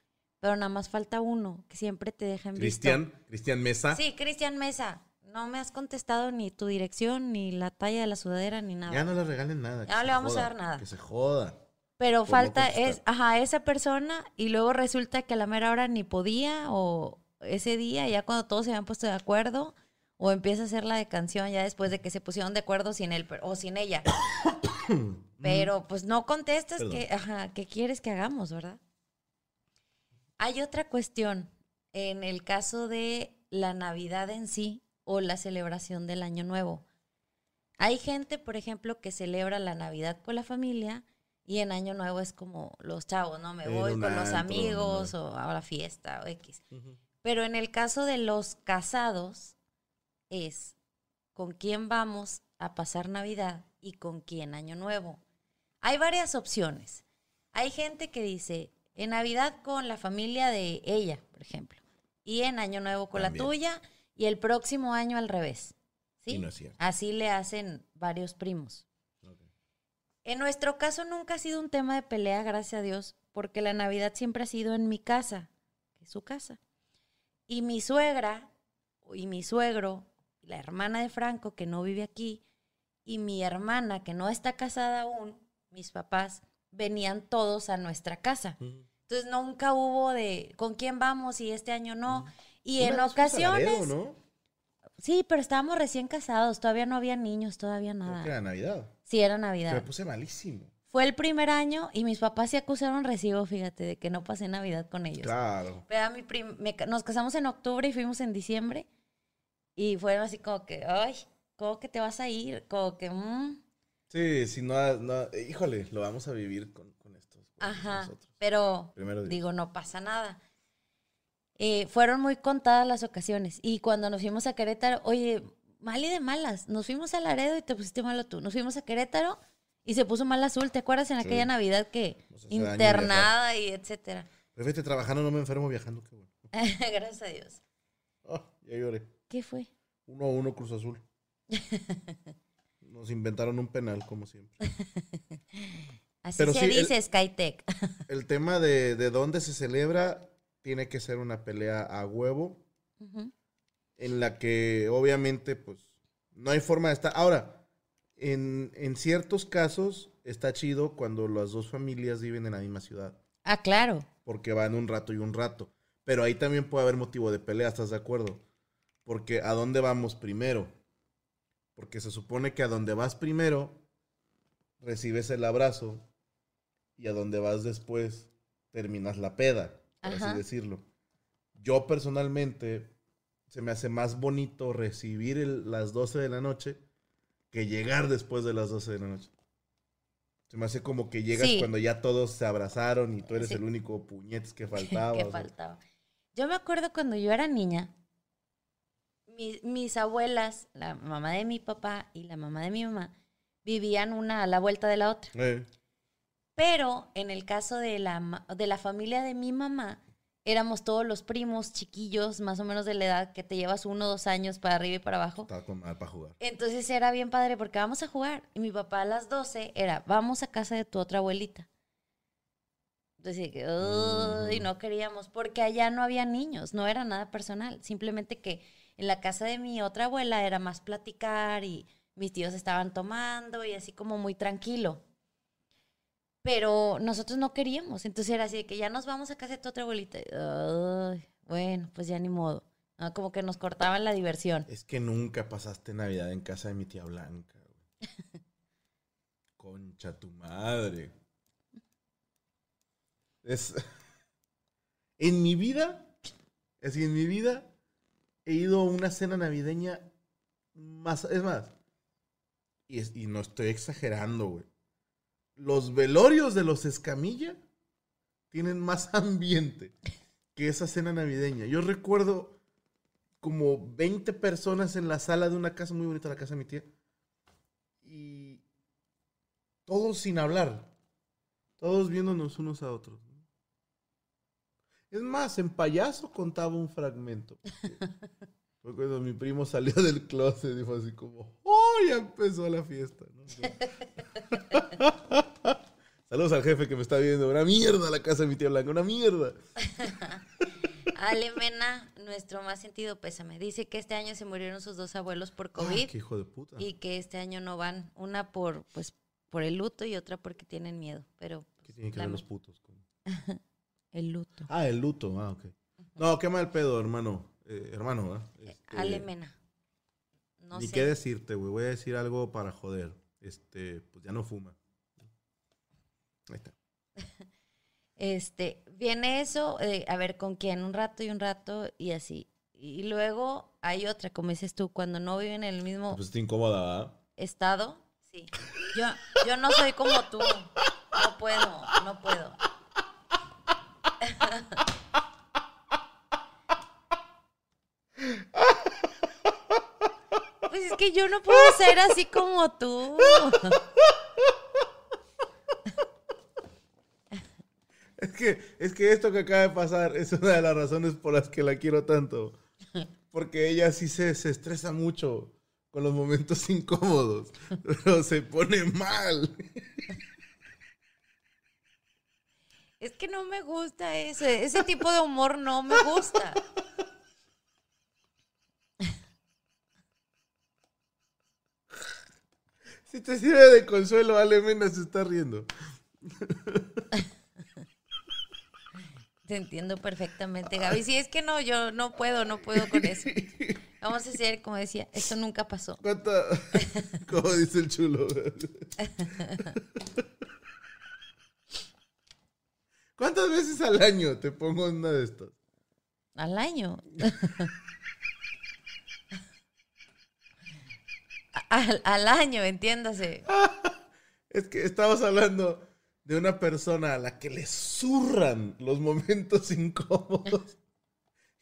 pero nada más falta uno que siempre te deja en visto. Cristian, Cristian Mesa. Sí, Cristian Mesa. No me has contestado ni tu dirección, ni la talla de la sudadera, ni nada. Ya no le regalen nada. que Ya no le vamos a dar nada. Que se joda. Pero no falta es, ajá, esa persona y luego resulta que a la mera hora ni podía o ese día, ya cuando todos se habían puesto de acuerdo, o empieza a hacer la de canción ya después de que se pusieron de acuerdo sin él o sin ella. Pero pues no contestas que, ajá, ¿qué quieres que hagamos, verdad? Hay otra cuestión en el caso de la Navidad en sí o la celebración del Año Nuevo. Hay gente, por ejemplo, que celebra la Navidad con la familia y en Año Nuevo es como los chavos, ¿no? Me voy con los amigos ¿no? o a la fiesta o X. Pero en el caso de los casados es con quién vamos a pasar Navidad y con quién Año Nuevo. Hay varias opciones. Hay gente que dice, en Navidad con la familia de ella, por ejemplo, y en Año Nuevo con También. la tuya y el próximo año al revés. ¿sí? Y no es cierto. Así le hacen varios primos. En nuestro caso nunca ha sido un tema de pelea, gracias a Dios, porque la Navidad siempre ha sido en mi casa, que es su casa. Y mi suegra y mi suegro, la hermana de Franco, que no vive aquí, y mi hermana, que no está casada aún, mis papás, venían todos a nuestra casa. Entonces nunca hubo de con quién vamos y este año no. Y en ocasiones... Laredo, ¿no? Sí, pero estábamos recién casados, todavía no había niños, todavía Creo nada. que era Navidad. Sí, era Navidad. me puse malísimo. Fue el primer año y mis papás se acusaron recibo, fíjate, de que no pasé Navidad con ellos. Claro. Pero a mi prim- me nos casamos en octubre y fuimos en diciembre. Y fueron así como que, ay, ¿cómo que te vas a ir? Como que, mm, Sí, si no, no- híjole, lo vamos a vivir con, con estos. con ajá. nosotros. Pero digo, no pasa nada. Eh, fueron muy contadas las ocasiones. Y cuando nos fuimos a Querétaro, oye, mal y de malas. Nos fuimos a Laredo y te pusiste malo tú. Nos fuimos a Querétaro y se puso mal azul. ¿Te acuerdas en Sí. aquella Navidad que internada y etcétera? Pero fíjate, trabajando no me enfermo viajando, qué bueno. Gracias a Dios. Ah, ya lloré. ¿Qué fue? Uno a uno Cruz Azul. nos inventaron un penal, como siempre. Así Pero se sí, el- dice Skytech. El tema de, de dónde se celebra tiene que ser una pelea a huevo, en la que obviamente, pues, no hay forma de estar. Ahora, en, en ciertos casos está chido cuando las dos familias viven en la misma ciudad, Ah, claro. porque van un rato y un rato. Pero ahí también puede haber motivo de pelea, ¿estás de acuerdo? Porque ¿a dónde vamos primero? Porque se supone que a donde vas primero, recibes el abrazo y a donde vas después, terminas la peda, por Ajá. así decirlo. Yo personalmente, se me hace más bonito recibir el- las 12 de la noche que llegar después de las 12 de la noche. Se me hace como que llegas Sí. cuando ya todos se abrazaron y tú eres Sí. el único puñetes que faltaba. que sea. faltaba. Yo me acuerdo cuando yo era niña, mi- mis abuelas, la mamá de mi papá y la mamá de mi mamá, vivían una a la vuelta de la otra. Eh, Pero en el caso de la, de la familia de mi mamá, éramos todos los primos chiquillos, más o menos de la edad que te llevas uno o dos años para arriba y para abajo. estaba con mal para jugar. Entonces era bien padre porque vamos a jugar. Y mi papá a las 12 era, vamos a casa de tu otra abuelita. Entonces, que, "Uy", Mm. no queríamos, porque allá no había niños, no era nada personal. Simplemente que en la casa de mi otra abuela era más platicar y mis tíos estaban tomando y así como muy tranquilo. Pero nosotros no queríamos. Entonces era así de que ya nos vamos a casa de tu otra abuelita. "Ay, bueno, pues ya ni modo. Ah, como que nos cortaban la diversión. Es que nunca pasaste Navidad en casa de mi tía Blanca. güey. Concha tu madre. Es. En mi vida, es decir, en mi vida, he ido a una cena navideña más. Es más, y, es- y no estoy exagerando, güey. Los velorios de los Escamilla tienen más ambiente que esa cena navideña. Yo recuerdo como 20 personas en la sala de una casa muy bonita, la casa de mi tía. Y todos sin hablar. Todos viéndonos unos a otros. Es más, en payaso contaba un fragmento. Fue cuando mi primo salió del closet y dijo así como, ¡oh! Ya empezó la fiesta. ¿no? Saludos al jefe que me está viendo. Una mierda la casa de mi tía Blanca, una mierda. Ale Mena, nuestro más sentido pésame. Dice que este año se murieron sus dos abuelos por Ay, COVID qué hijo de puta. y que este año no van. Una por, pues, por el luto y otra porque tienen miedo. Pero ¿Qué tienen que ver los putos? con- el luto. Ah, el luto, ah, ok. No, qué mal pedo, hermano. Eh, hermano, ¿verdad? Este, Ale Mena. No Ni sé. qué decirte, güey. Voy a decir algo para joder. Este, pues ya no fuma. Ahí está. Este, viene eso, eh, a ver con quién, un rato y un rato y así. Y luego hay otra, como dices tú, cuando no viven en el mismo Pues está incómoda, ¿verdad? estado. Sí. Yo, yo no soy como tú. No puedo, no puedo. Pues es que yo no puedo ser así como tú. Que, es que esto que acaba de pasar es una de las razones por las que la quiero tanto. Porque ella sí se, se estresa mucho con los momentos incómodos. Pero se pone mal. Es que no me gusta ese, ese tipo de humor no me gusta. Si te sirve de consuelo, Ale Mena se está riendo. Te entiendo perfectamente, Gaby. Sí, es que no, yo no puedo, no puedo con eso. Vamos a hacer, como decía, esto nunca pasó. ¿Cuánta? Como dice el chulo. ¿Cuántas veces al año te pongo una de estas? Al año. al, al año, entiéndase. Es que estamos hablando de una persona a la que le zurran los momentos incómodos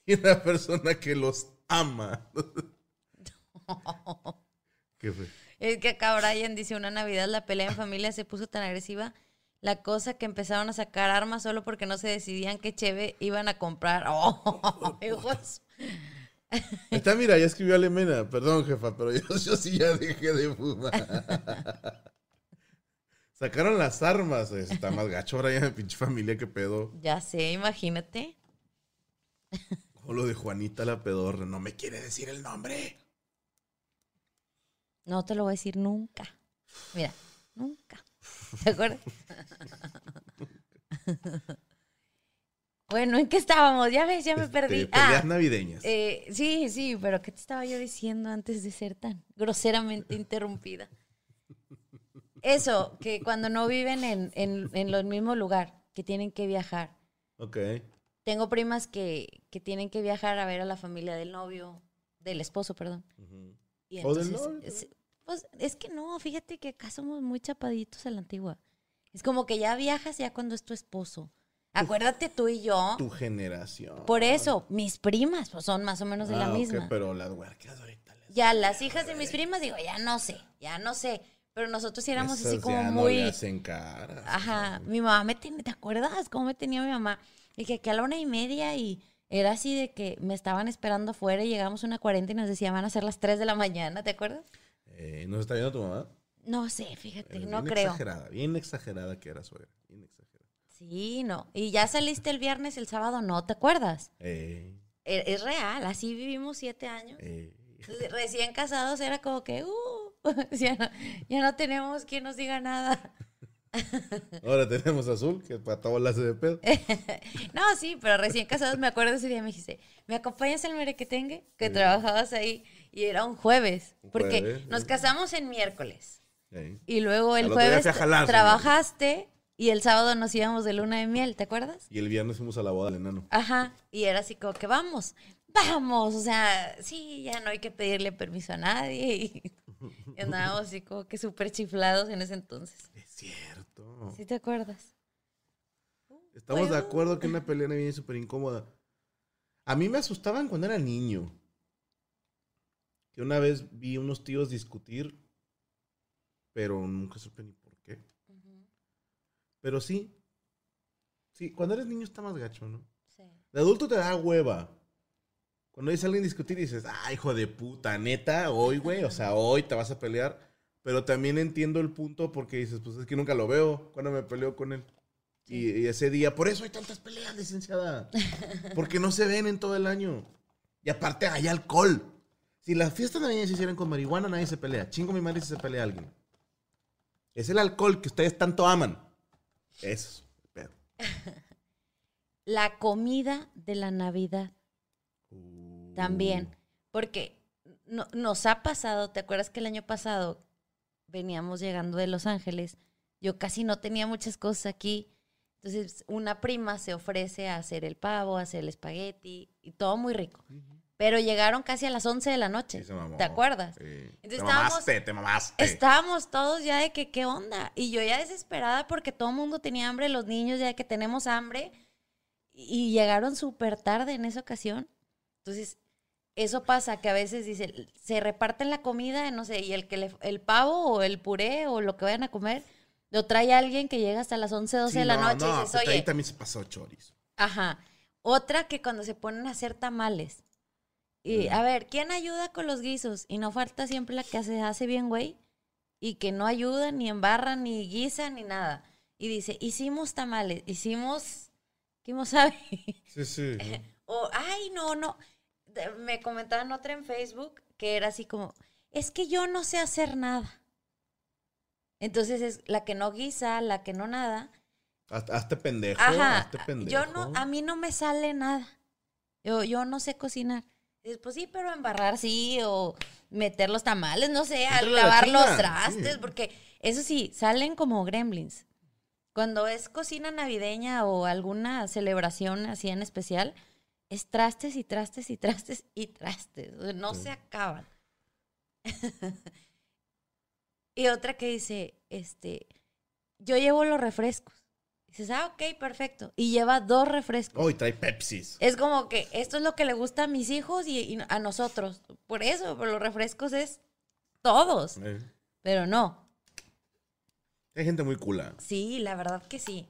y una persona que los ama. ¿Qué fue? Es que acá Brian dice, una Navidad la pelea en familia se puso tan agresiva, la cosa que empezaron a sacar armas solo porque no se decidían qué cheve iban a comprar. Oh, hijos. Está, mira, ya escribió Alemena. Perdón, jefa, pero yo, yo sí ya dejé de fumar. Sacaron las armas. Está más gacho ahora ya, pinche familia, qué pedo. Ya sé, imagínate. O lo de Juanita la pedorra. No me quiere decir el nombre. No te lo voy a decir nunca. Mira, nunca. ¿Te acuerdas? bueno, ¿en qué estábamos? Ya ves, ya me Este, perdí. peleas Ah, navideñas. eh, sí, sí, pero ¿qué te estaba yo diciendo antes de ser tan groseramente interrumpida? Eso, que cuando no viven en, en, en el mismo lugar, que tienen que viajar. ok. Tengo primas que, que tienen que viajar a ver a la familia del novio, del esposo, perdón. Y O del novio. es- pues es que no, fíjate que acá somos muy chapaditos a la antigua. Es como que ya viajas ya cuando es tu esposo. Acuérdate tú y yo. Tu generación. Por eso, mis primas pues, son más o menos de la Ah, misma. pero las huercas ahorita. Ya las hijas de mis primas, digo, ya no sé, ya no sé. Pero nosotros sí éramos así como ya no muy. le hacen caras. Ajá, mi mamá me tenía, ¿te acuerdas cómo me tenía mi mamá? Y que aquí a la una y media y era así de que me estaban esperando afuera y llegamos a una cuarenta y nos decían van a ser las 3 de la mañana, ¿te acuerdas? Eh, ¿Nos está viendo tu mamá? No sé, fíjate, Eh, no bien creo. exagerada, bien exagerada que era suegra. Bien exagerada. Sí, no. Y ya saliste el viernes, el sábado, no, ¿te acuerdas? Eh, E- Es, real, así vivimos siete años. eh. Recién casados era como que, uh, ya no, ya no tenemos quien nos diga nada. Ahora tenemos azul, que para todo la hace de pedo. No, sí, pero recién casados me acuerdo ese día, me dijiste, ¿me acompañas al merequetengue? Que Sí. trabajabas ahí y era un jueves, porque jueves, nos sí. casamos en miércoles y luego el jueves jalar, trabajaste y el sábado nos íbamos de luna de miel, ¿te acuerdas? Y el viernes fuimos a la boda del enano. Ajá, y era así como que vamos, vamos, o sea, sí, ya no hay que pedirle permiso a nadie y andábamos así como que súper chiflados en ese entonces. Es cierto. ¿Sí te acuerdas? Estamos de acuerdo que una pelea es súper incómoda. A mí me asustaban cuando era niño. Que una vez vi unos tíos discutir, pero nunca supe ni por qué. Pero sí. Sí, cuando eres niño está más gacho, ¿no? Sí. De adulto te da hueva. Cuando dice alguien discutir dices, ah, hijo de puta, neta, hoy, güey, o sea, hoy te vas a pelear. Pero también entiendo el punto porque dices, pues es que nunca lo veo cuando me peleo con él. Y, y ese día, por eso hay tantas peleas, licenciada. Porque no se ven en todo el año. Y aparte hay alcohol. Si las fiestas navideñas se hicieran con marihuana, nadie se pelea. Chingo mi madre si se pelea alguien. Es el alcohol que ustedes tanto aman. Eso. pedo. La comida de la Navidad Uh. También, porque no- nos ha pasado, ¿te acuerdas que el año pasado veníamos llegando de Los Ángeles? Yo casi no tenía muchas cosas aquí. Entonces, una prima se ofrece a hacer el pavo, a hacer el espagueti y todo muy rico. Pero llegaron casi a las 11 de la noche. Sí. ¿Te acuerdas? Sí. Entonces te estábamos- mamaste, te mamaste. Estábamos todos ya de que, ¿qué onda? Y yo ya desesperada porque todo el mundo tenía hambre, los niños ya de que tenemos hambre. Y llegaron súper tarde en esa ocasión. Entonces, eso pasa que a veces dice, se reparten la comida, no sé, y el que le- el pavo o el puré o lo que vayan a comer, lo trae alguien que llega hasta las 11, 12 Sí, de la no, noche no, y dices, pues oye, ahí también se pasó chorizo. Ajá. Otra que cuando se ponen a hacer tamales. Y Mm. a ver, ¿quién ayuda con los guisos? Y no falta siempre la que se hace bien, güey. Y que no ayuda, ni embarra, ni guisa, ni nada. Y dice, hicimos tamales, hicimos, ¿quién sabe? Sí, sí. o, ay, no, no. Me comentaban otra en Facebook que era así como, es que yo no sé hacer nada. Entonces es la que no guisa, la que no nada. Hazte, pendejo. Ajá. hazte pendejo. Yo no, a mí no me sale nada. Yo, yo no sé cocinar. Dices, pues sí, pero embarrar sí, o meter los tamales, no sé, a Métele la lavar los trastes, sí. porque eso sí, salen como gremlins. Cuando es cocina navideña o alguna celebración así en especial, es trastes y trastes y trastes y trastes. No Sí. se acaban. y otra que dice, este, yo llevo los refrescos. Dices, ah, ok, perfecto. Y lleva dos refrescos. Hoy trae Pepsis. Es como que esto es lo que le gusta a mis hijos y, y a nosotros. Por eso, por los refrescos es todos. Eh, Pero no. Hay gente muy cula. Sí, la verdad que sí.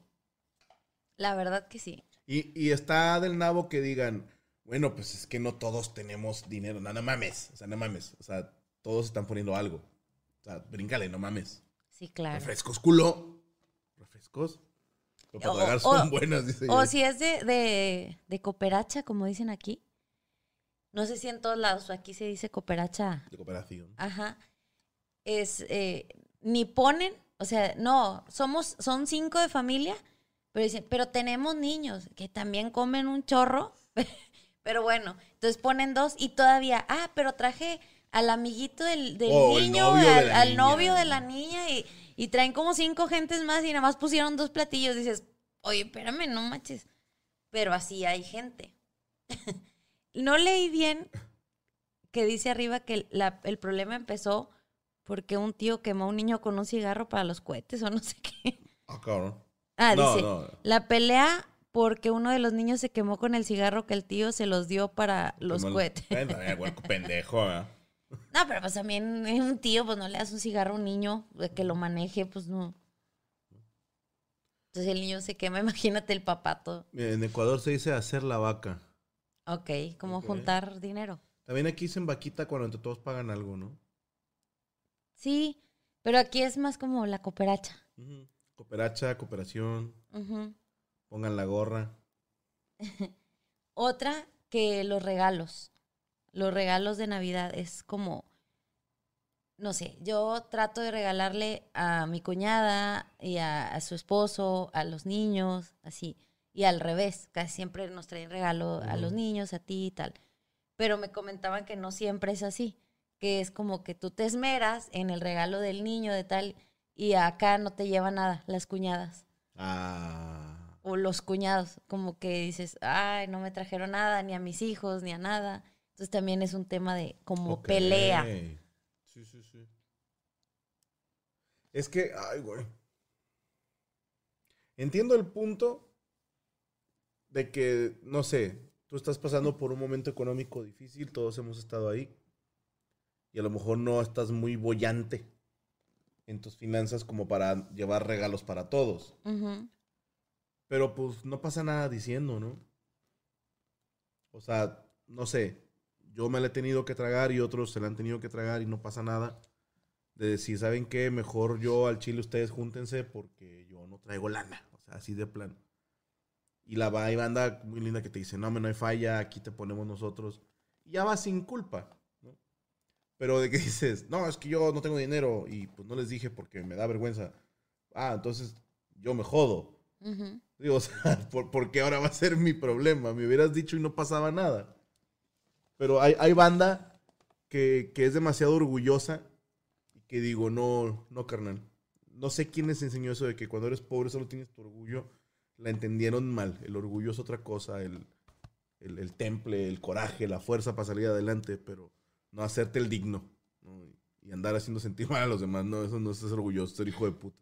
La verdad que sí. Y, y está del nabo que digan, Bueno, pues es que no todos tenemos dinero. No, no mames. O sea, no mames. O sea, todos están poniendo algo. O sea, bríncale, no mames. Sí, claro. Refrescos, culo. Refrescos. O- son buenas, dice. O si es de, de, de cooperacha, como dicen aquí. No sé si en todos lados, aquí se dice cooperacha. De cooperación. Ajá. Es, eh, ni ponen, o sea, no, somos, son cinco de familia, pero dicen, pero tenemos niños que también comen un chorro, pero bueno, entonces ponen dos y todavía, ah, pero traje al amiguito del, del O el niño, novio al, novio de la niña y, y traen como cinco gentes más y nada más pusieron dos platillos. Dices, oye, espérame, no manches. Pero así hay gente. no leí bien que dice arriba que la- el problema empezó porque un tío quemó a un niño con un cigarro para los cohetes o no sé qué. Ah, cabrón. Ah, No, dice, no. la pelea porque uno de los niños se quemó con el cigarro que el tío se los dio para los cohetes. Eh, pendejo, ¿eh? No, pero pues también es un tío, pues no le das un cigarro a un niño que lo maneje, pues no. Entonces el niño se quema, imagínate el papato. En Ecuador se dice hacer la vaca. Ok, como juntar dinero. También aquí dicen vaquita cuando entre todos pagan algo, ¿no? Sí, pero aquí es más como la cooperacha. Ujú. Cooperacha, cooperación, pongan la gorra. Otra que los regalos. Los regalos de Navidad es como, no sé, yo trato de regalarle a mi cuñada y a, a su esposo, a los niños, así. Y al revés, casi siempre nos traen regalo a los niños, a ti y tal. Pero me comentaban que no siempre es así, que es como que tú te esmeras en el regalo del niño de tal y acá no te lleva nada, las cuñadas Ah. o los cuñados, como que dices, ay, no me trajeron nada, ni a mis hijos, ni a nada. Entonces también es un tema de como pelea. Sí, sí, sí. Es que, ay, güey. Entiendo el punto de que, no sé, tú estás pasando por un momento económico difícil, todos hemos estado ahí, y a lo mejor no estás muy bollante en tus finanzas como para llevar regalos para todos. Pero pues no pasa nada diciendo, ¿no? O sea, no sé, yo me la he tenido que tragar y otros se la han tenido que tragar y no pasa nada. De decir, ¿saben qué? Mejor yo al chile ustedes júntense porque yo no traigo lana. O sea, así de plan. Y la va y banda muy linda que te dice, no, me no hay falla, aquí te ponemos nosotros. Y ya va sin culpa. Pero de que dices, no, es que yo no tengo dinero y pues no les dije porque me da vergüenza. Ah, entonces yo me jodo. Ujú. Digo, o sea, ¿por, por qué ahora va a ser mi problema? Me hubieras dicho y no pasaba nada. Pero hay, hay banda que, que es demasiado orgullosa y que digo, no, no, carnal. No sé quién les enseñó eso de que cuando eres pobre solo tienes tu orgullo. La entendieron mal. El orgullo es otra cosa, el, el, el temple, el coraje, la fuerza para salir adelante, pero no hacerte el digno. ¿no? Y andar haciendo sentir mal a los demás. No, eso no es orgulloso, ser hijo de puta.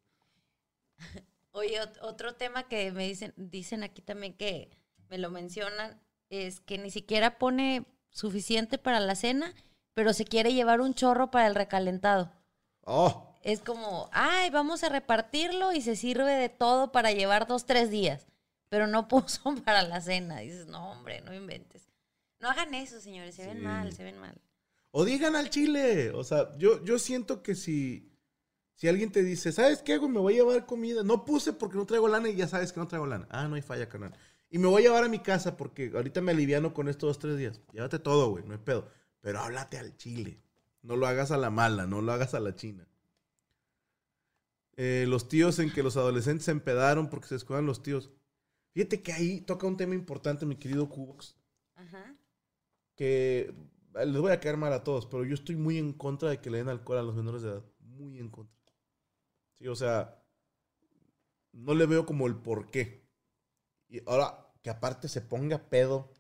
Oye, ot- otro tema que me dicen, dicen aquí también que me lo mencionan, es que ni siquiera pone suficiente para la cena, pero se quiere llevar un chorro para el recalentado. ¡Oh! Es como, ay, vamos a repartirlo y se sirve de todo para llevar dos, tres días, pero no puso para la cena. Dices, no, hombre, no inventes. No hagan eso, señores, se ven mal, se ven mal. O digan al chile. O sea, yo, yo siento que si, si alguien te dice, ¿sabes qué, güey? Me voy a llevar comida. No puse porque no traigo lana y ya sabes que no traigo lana. Ah, no hay falla, carnal. Y me voy a llevar a mi casa porque ahorita me aliviano con estos dos, tres días. Llévate todo, güey, no hay pedo. Pero háblate al chile. No lo hagas a la mala, no lo hagas a la china. Eh, los tíos en que los adolescentes se empedaron porque se escudan los tíos. Fíjate que ahí toca un tema importante, mi querido Cubox Ajá. que les voy a caer mal a todos, pero yo estoy muy en contra de que le den alcohol a los menores de edad. Muy en contra. Sí, o sea, no le veo como el por qué. Y ahora, que aparte se ponga pedo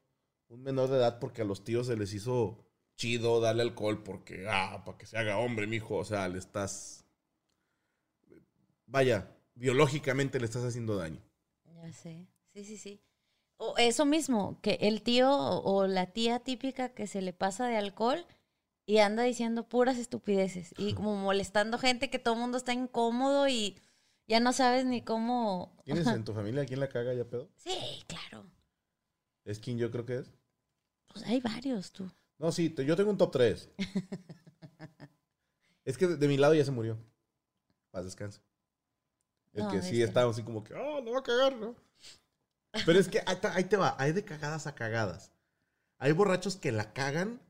un menor de edad porque a los tíos se les hizo chido darle alcohol porque, ah, para que se haga hombre, mijo. O sea, le estás. Vaya, biológicamente le estás haciendo daño. Ya sé. Sí, sí, sí. O eso mismo, que el tío o la tía típica que se le pasa de alcohol y anda diciendo puras estupideces y como molestando gente que todo el mundo está incómodo y ya no sabes ni cómo. ¿Tienes en tu familia a quién la caga ya pedo? Sí, claro. ¿Es quien yo creo que es? Pues hay varios, tú. No, sí, te- yo tengo un top 3. es que de, de mi lado ya se murió. Paz descanse. El No, que sí este. estaba así como que, oh, no va a cagar, ¿no? Pero es que ahí, ta- ahí te va, hay de cagadas a cagadas. Hay borrachos que la cagan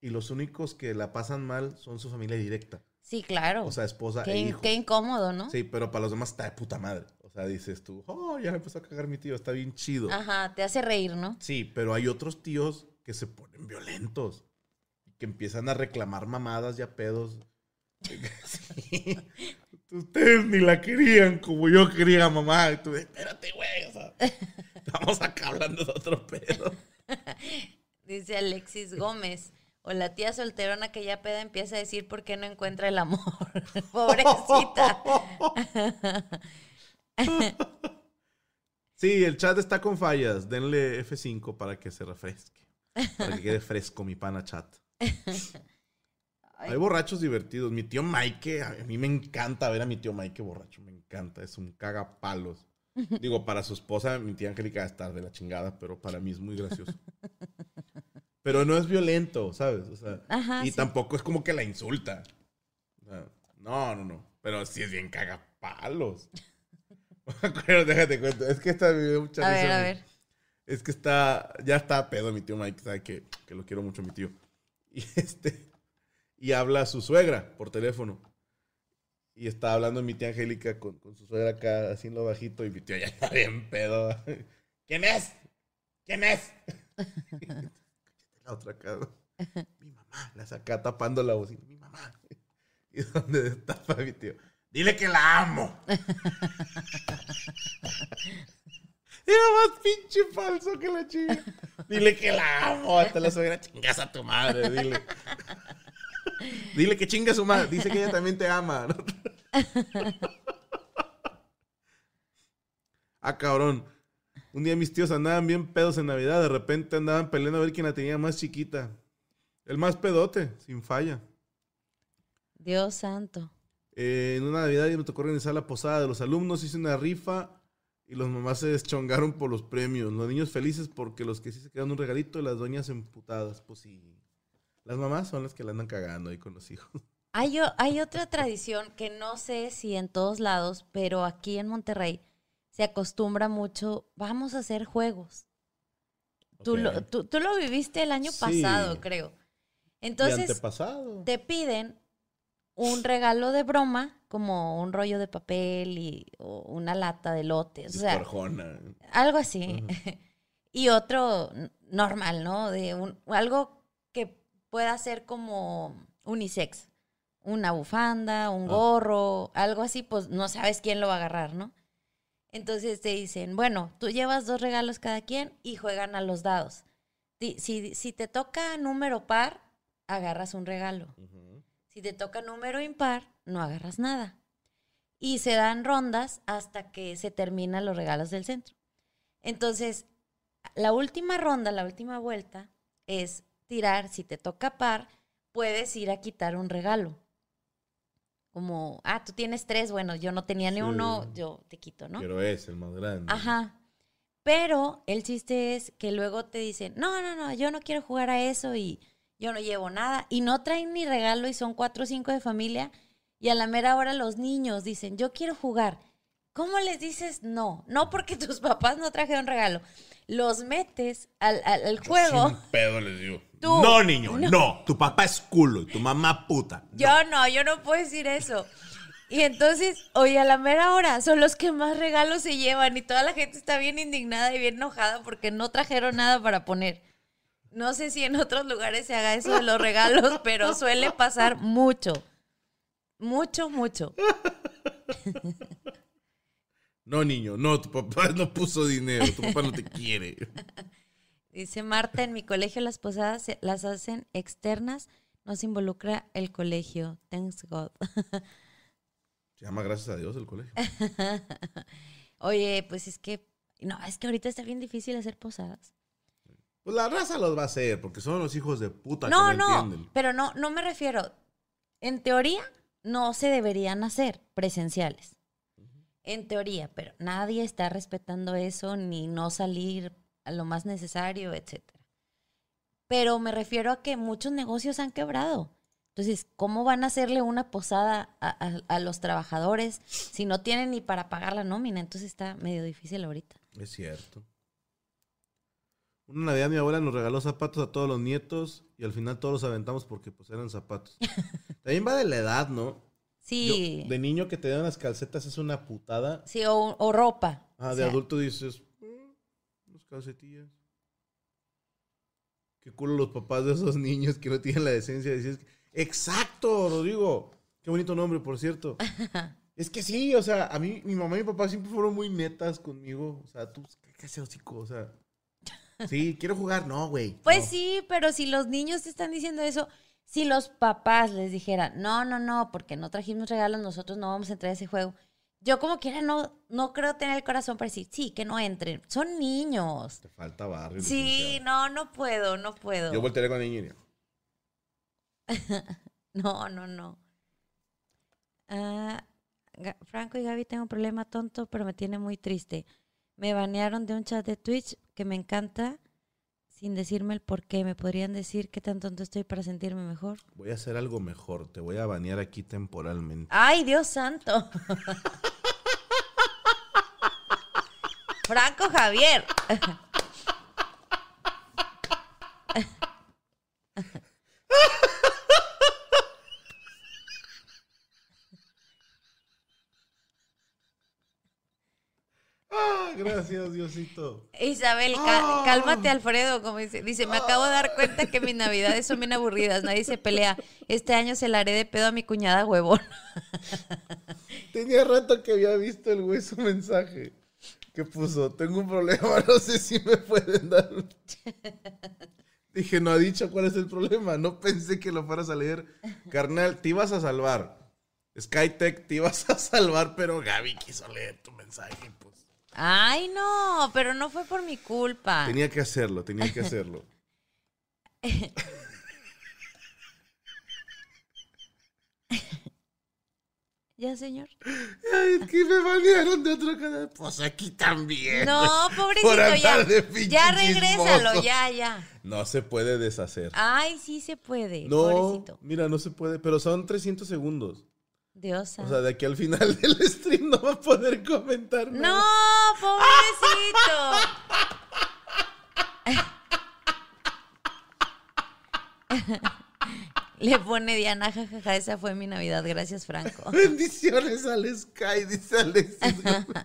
y los únicos que la pasan mal son su familia directa. Sí, claro. O sea, esposa qué, e hijos. qué incómodo, ¿no? Sí, pero para los demás está de puta madre. O sea, dices tú, oh, ya me empezó a cagar mi tío, está bien chido. Ajá, te hace reír, ¿no? Sí, pero hay otros tíos que se ponen violentos. Que empiezan a reclamar mamadas y a pedos. Sí. Ustedes ni la querían como yo quería, mamá. Y tú, espérate, güey. O sea, estamos acá hablando de otro pedo. Dice Alexis Gómez. O la tía solterona que ya peda empieza a decir por qué no encuentra el amor. Pobrecita. Sí, el chat está con fallas. Denle F5 para que se refresque. Para que quede fresco mi pana chat. Ay, Hay borrachos divertidos. Mi tío Mike, a mí me encanta ver a mi tío Mike borracho. Me encanta, es un cagapalos. Digo, para su esposa, mi tía Angélica, está de la chingada, pero para mí es muy gracioso. Pero no es violento, ¿sabes? O sea, Ajá, y sí. tampoco es como que la insulta. No, no, no. Pero sí es bien cagapalos. Pero déjate cuento. Es que dio mucha A risa ver, a ver. Es que está, ya está pedo mi tío Mike, sabe que, que lo quiero mucho mi tío. Y este, y habla a su suegra por teléfono. Y está hablando mi tía Angélica con, con su suegra acá, así en lo bajito, y mi tío ya está bien pedo. ¿Quién es? ¿Quién es? la otra acá. Mi mamá, la saca tapando la bocina. Mi mamá. Y donde destapa mi tío. Dile que la amo. Era más pinche falso que la chica. Dile que la amo. Hasta la suegra, chingas a tu madre, dile. Dile que chinga a su madre. Dice que ella también te ama. ah, cabrón. Un día mis tíos andaban bien pedos en Navidad. De repente andaban peleando a ver quién la tenía más chiquita. El más pedote, sin falla. Dios santo. Eh, en una Navidad me tocó organizar la posada de los alumnos, hice una rifa y los mamás se deschongaron por los premios. Los niños felices porque los que sí se quedaron un regalito y las doñas emputadas. Pues sí. Las mamás son las que la andan cagando ahí con los hijos. Hay, hay otra tradición que no sé si en todos lados, pero aquí en Monterrey se acostumbra mucho, vamos a hacer juegos. Tú, lo, tú, tú lo viviste el año Sí. pasado, creo. Entonces, te piden un regalo de broma, como un rollo de papel y o una lata de lotes, o sea, algo así. y otro normal, ¿no? De un, algo que pueda ser como unisex. Una bufanda, un Ah. gorro, algo así, pues no sabes quién lo va a agarrar, ¿no? Entonces te dicen, bueno, tú llevas dos regalos cada quien y juegan a los dados. Si, si te toca número par, agarras un regalo. Si te toca número impar, no agarras nada. Y se dan rondas hasta que se terminan los regalos del centro. Entonces, la última ronda, la última vuelta, es tirar. Si te toca par, puedes ir a quitar un regalo. Como, ah, tú tienes tres, bueno, yo no tenía ni Sí. uno, yo te quito, ¿no? Pero es el más grande. Ajá. Pero el chiste es que luego te dicen, no, no, no, yo no quiero jugar a eso y yo no llevo nada. Y no traen ni regalo y son cuatro o cinco de familia. Y a la mera hora los niños dicen, yo quiero jugar. ¿Cómo les dices no? No porque tus papás no trajeron regalo. Los metes al, al- al juego. Sin pedo les digo. Tú. No, niño, No. no. Tu papá es culo y tu mamá puta. No. Yo no, yo no puedo decir eso. Y entonces, oye, a la mera hora son los que más regalos se llevan y toda la gente está bien indignada y bien enojada porque no trajeron nada para poner. No sé si en otros lugares se haga eso de los regalos, pero suele pasar mucho. Mucho, mucho. No, niño, no, tu papá no puso dinero, tu papá no te quiere. Dice Marta, en mi colegio las posadas se- las hacen externas, no se involucra el colegio. Thanks God. Se llama gracias a Dios el colegio. Oye, pues es que, no, es que ahorita está bien difícil hacer posadas. Pues la raza los va a hacer, porque son los hijos de puta No, que no, no, entienden. pero no, no me refiero. En teoría, no se deberían hacer presenciales. En teoría, pero nadie está respetando eso, ni no salir a lo más necesario, etcétera. pero me refiero a que muchos negocios han quebrado. Entonces, ¿cómo van a hacerle una posada a, a- a los trabajadores si no tienen ni para pagar la nómina? Entonces está medio difícil ahorita. Es cierto. Una Navidad mi abuela nos regaló zapatos a todos los nietos y al final todos los aventamos porque pues eran zapatos. También va de la edad, ¿no? Sí, Yo, de niño que te dan las calcetas es una putada. sí, o, o ropa. Ah, O de sea, adulto dices, "Mm, unas calcetillas. Qué culo los papás de esos niños que no tienen la decencia de decir, exacto, Rodrigo. Qué bonito nombre, por cierto. es que sí, o sea, a mí, mi mamá y mi papá siempre fueron muy netas conmigo. O sea, tú, ¿qué, hocico? O sea, sí, quiero jugar. No, güey. Pues no. sí, pero si los niños te están diciendo eso, si los papás les dijeran, no, no, no, porque no trajimos regalos, nosotros no vamos a entrar a ese juego. Yo como quiera no, no creo tener el corazón para decir, sí, que no entren. Son niños. Te falta barrio. Sí, no, no puedo, no puedo. Yo voltearé con el niño y diría, No, no, no. Ga- Franco y Gaby, tengo un problema tonto, pero me tiene muy triste. Me banearon de un chat de Twitch que me encanta sin decirme el por qué. ¿Me podrían decir qué tan tonto estoy para sentirme mejor? voy a hacer algo mejor. Te voy a banear aquí temporalmente. ¡Ay, Dios santo! Franco Javier. Ah, gracias, Diosito. Isabel, Ah. cálmate, Alfredo, como dice. Dice, me acabo de dar cuenta que mis navidades son bien aburridas, nadie se pelea. Este año se la haré de pedo a mi cuñada huevón. Tenía rato que había visto el güey su mensaje. que puso? Tengo un problema, no sé si me pueden dar. un-". Dije, no ha dicho cuál es el problema. No pensé que lo fueras a leer. Carnal, te ibas a salvar. Skytech, te ibas a salvar, pero Gaby quiso leer tu mensaje. Ay, no, pero no fue por mi culpa. Tenía que hacerlo, tenía que hacerlo. ¿Ya, señor? Ay, es que me banearon de otro canal. Pues aquí también. No, Por pobrecito, andar ya. de Ya regrésalo, ya, ya. No se puede deshacer. Ay, sí se puede, no, pobrecito. mira, no se puede, pero son 300 segundos. Dios O sea, de aquí al final del stream no va a poder comentar No, nada. pobrecito. Le pone Diana, jajaja, esa fue mi Navidad, gracias Franco. Bendiciones al Sky, dice Alexis.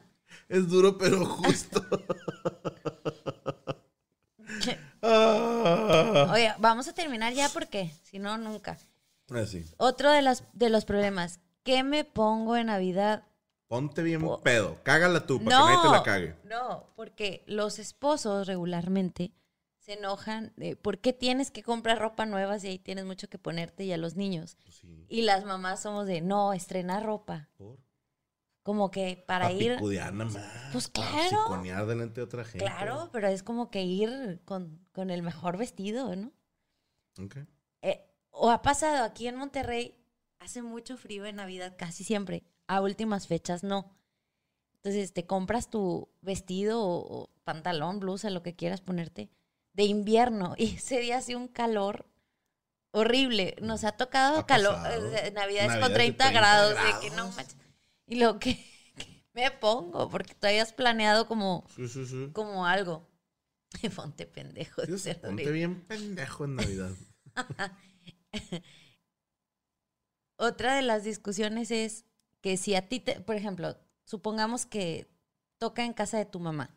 es duro, pero justo. ah. Oye, vamos a terminar ya porque si no, nunca. Así. Otro de, las, de los problemas, ¿qué me pongo en Navidad? Ponte bien Po- pedo. Cágala tú, para que nadie te la cague. no, porque los esposos regularmente se enojan de por qué tienes que comprar ropa nueva si ahí tienes mucho que ponerte y a los niños. Pues sí, Y las mamás somos de, no, estrenar ropa. por. Como que para Pa' ir... nada más. Pues claro. psiconear delante de otra gente. Claro, pero es como que ir con, con el mejor vestido, ¿no? Ok. Eh, o ha pasado aquí en Monterrey, hace mucho frío en Navidad, casi siempre. A últimas fechas no. Entonces te compras tu vestido o, pantalón, blusa, lo que quieras ponerte, de invierno. Y ese día hace un calor horrible. Nos ha tocado Ha calor, navidades Navidades con de 30, 30 grados, de que no grados. manches. Y lo que, que me pongo, porque tú habías planeado como, Sí, sí, sí. como algo. Ponte pendejo. Ponte bien pendejo en Navidad. Otra de las discusiones es que si a ti, te, por ejemplo, supongamos que toca en casa de tu mamá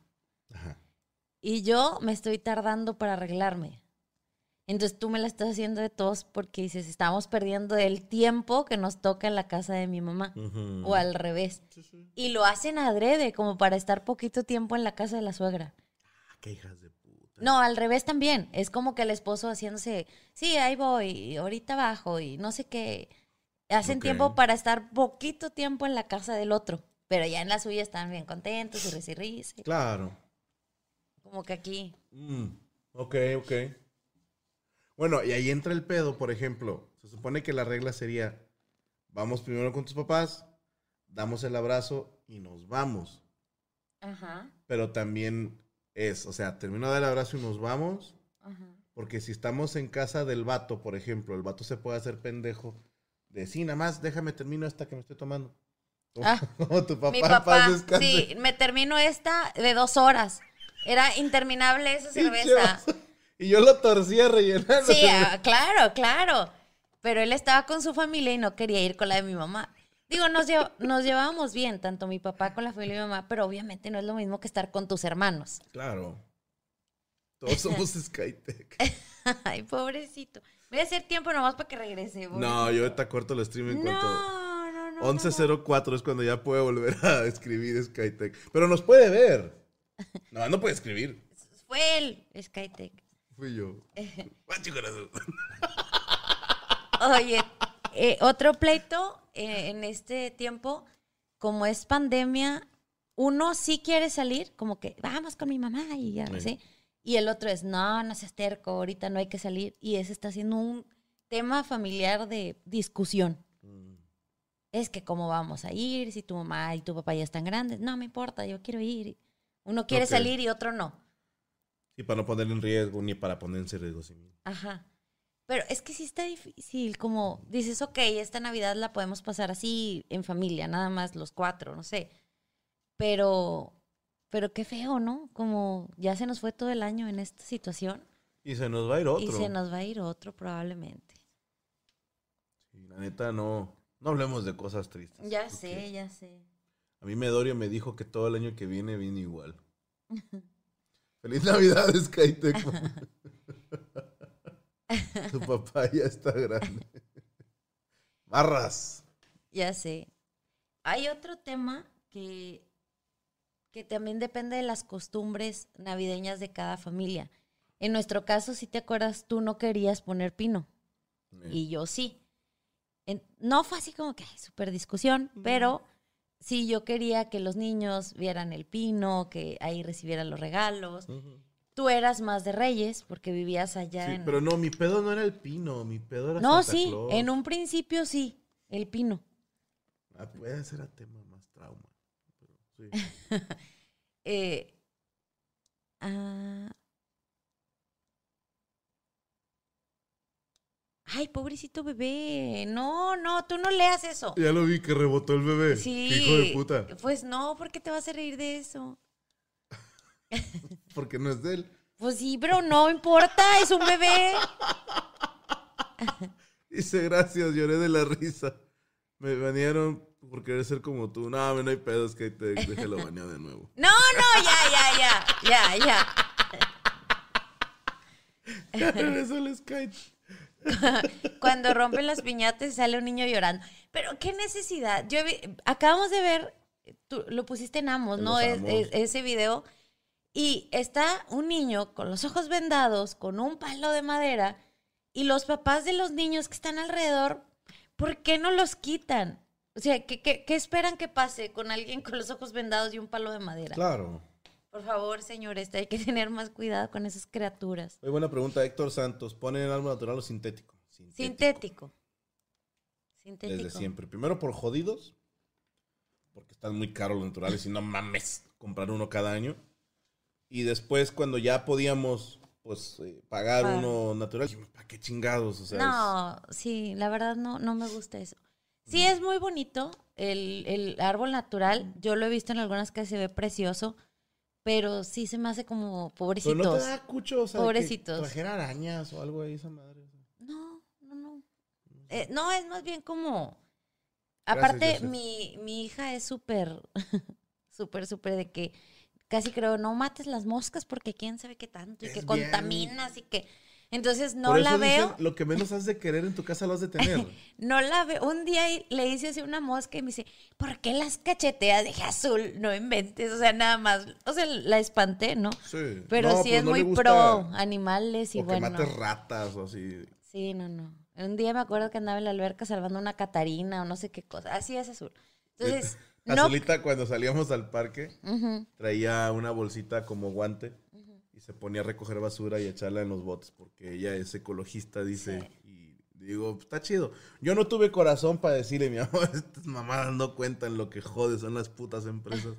Ajá. y yo me estoy tardando para arreglarme. Entonces tú me la estás haciendo de tos porque dices, estamos perdiendo el tiempo que nos toca en la casa de mi mamá. O al revés. Sí, sí. Y lo hacen adrede, como para estar poquito tiempo en la casa de la suegra. Ah, qué hijas de puta. No, al revés también. Es como que el esposo haciéndose, sí, ahí voy, y ahorita bajo y no sé qué. Hacen tiempo para estar poquito tiempo en la casa del otro. Pero ya en la suya están bien contentos y risa y risa. Claro. Como que aquí. Mm, ok, ok. Bueno, y ahí entra el pedo, por ejemplo. Se supone que la regla sería, vamos primero con tus papás, damos el abrazo y nos vamos. Ajá, Pero también es, o sea, termino de dar el abrazo y nos vamos, ajá. Porque si estamos en casa del vato, por ejemplo, el vato se puede hacer pendejo de sí, nada más déjame termino esta que me estoy tomando. Como, Ah, como tu papá, Mi papá, sí, me termino esta de dos horas. Era interminable esa cerveza. Y yo lo torcía rellenando. Sí, ah, claro, claro. Pero él estaba con su familia y no quería ir con la de mi mamá. Digo, nos, llev- nos llevábamos bien, tanto mi papá con la familia de mi mamá, pero obviamente no es lo mismo que estar con tus hermanos. Claro. Todos somos Skytech. Ay, pobrecito. Voy a hacer tiempo nomás para que regrese. No, yo ahorita corto el stream en cuanto... No, no, no. no, no. 11.04 es cuando ya puede volver a escribir Skytech. Pero nos puede ver. No, no puede escribir. Fue él, Skytech. Fui yo. Oye, eh, otro pleito eh, en este tiempo, como es pandemia, uno sí quiere salir, como que vamos con mi mamá y ya, Sí. ¿sí? Y el otro es, no, no seas terco, ahorita no hay que salir. Y ese está siendo un tema familiar de discusión. Es que cómo vamos a ir, si tu mamá y tu papá ya están grandes. No me importa, yo quiero ir. Uno quiere Ok. salir y otro no. Y para no ponerle en riesgo ni para ponerse en riesgo. sí. Ajá. Pero es que sí está difícil, como dices, ok, esta Navidad la podemos pasar así en familia, nada más los cuatro, no sé. Pero, pero qué feo, ¿no? Como ya se nos fue todo el año en esta situación Y se nos va a ir otro. y se nos va a ir otro probablemente. Sí, la neta, no. No hablemos de cosas tristes. Ya sé, ya sé. A mí Medorio me dijo que todo el año que viene viene igual. Feliz Navidad, Skytech. tu papá ya está grande. Barras. Ya sé. Hay otro tema que, que también depende de las costumbres navideñas de cada familia. En nuestro caso, si te acuerdas, tú no querías poner pino. y yo sí. En- no fue así como que ay, súper discusión, pero sí yo quería que los niños vieran el pino, que ahí recibieran los regalos. Tú eras más de Reyes porque vivías allá Sí, en... pero no, mi pedo no era el pino, mi pedo era no, Santa sí, Claus. en un principio sí, el pino. Ah, puede ser a tema sí. Eh, ah. Ay, pobrecito bebé. No, no, tú no leas eso. Ya lo vi que rebotó el bebé. Sí. Hijo de puta. Pues no, ¿por qué te vas a reír de eso? Porque no es de él. Pues sí, pero no importa, es un bebé. Dice, gracias, lloré de la risa. Me banearon por querer ser como tú. No, no hay pedos que te déjalo banear de nuevo. No, no, ya, ya, ya, ya, ya. Regresó el Skype. Cuando rompen las piñatas sale un niño llorando. Pero qué necesidad. Yo vi- acabamos de ver, tú lo pusiste en Amos, En ¿no? Es- es- ese video. Y está un niño con los ojos vendados, con un palo de madera, y los papás de los niños que están alrededor, ¿por qué no los quitan? O sea, ¿qué, qué, qué esperan que pase con alguien con los ojos vendados y un palo de madera? Claro. Por favor, señores, hay que tener más cuidado con esas criaturas. Muy buena pregunta, Héctor Santos. ¿Ponen algo natural o sintético? Sintético. Sintético. Desde siempre. Primero por jodidos, porque están muy caros los naturales y no mames comprar uno cada año. Y después cuando ya podíamos pues eh, pagar uno natural, ¿para qué chingados? O sea, No, sí, la verdad no, no me gusta eso. Sí, es muy bonito el, el árbol natural. Yo lo he visto en algunas que se ve precioso, pero sí se me hace como es- pero pobrecitos. no te da cucho, o sea, Pobrecitos. trajera arañas o algo ahí esa madre. No, no, no. Eh, no, es más bien como... Gracias, Aparte, mi, mi hija es súper, súper, súper de que casi creo, no mates las moscas porque quién sabe qué tanto y Es que bien. contaminas y que... Entonces no Por eso la dicen, veo. lo que menos has de querer en tu casa lo has de tener. No la veo. Un día le hice así una mosca y me dice, ¿por qué las cacheteas? Dije, azul, no inventes. O sea, nada más. O sea, la espanté, ¿no? Sí. Pero No, sí pues es no muy pro animales y o que bueno. mates ratas o así. Sí, no, no. Un día me acuerdo que andaba en la alberca salvando una catarina o no sé qué cosa. Así es azul. Entonces, no. Azulita cuando salíamos al parque traía una bolsita como guante y se ponía a recoger basura y echarla en los botes porque ella es ecologista, dice. Y digo, está chido. Yo no tuve corazón para decirle, mi amor, estas mamadas no cuentan lo que jode, son las putas empresas.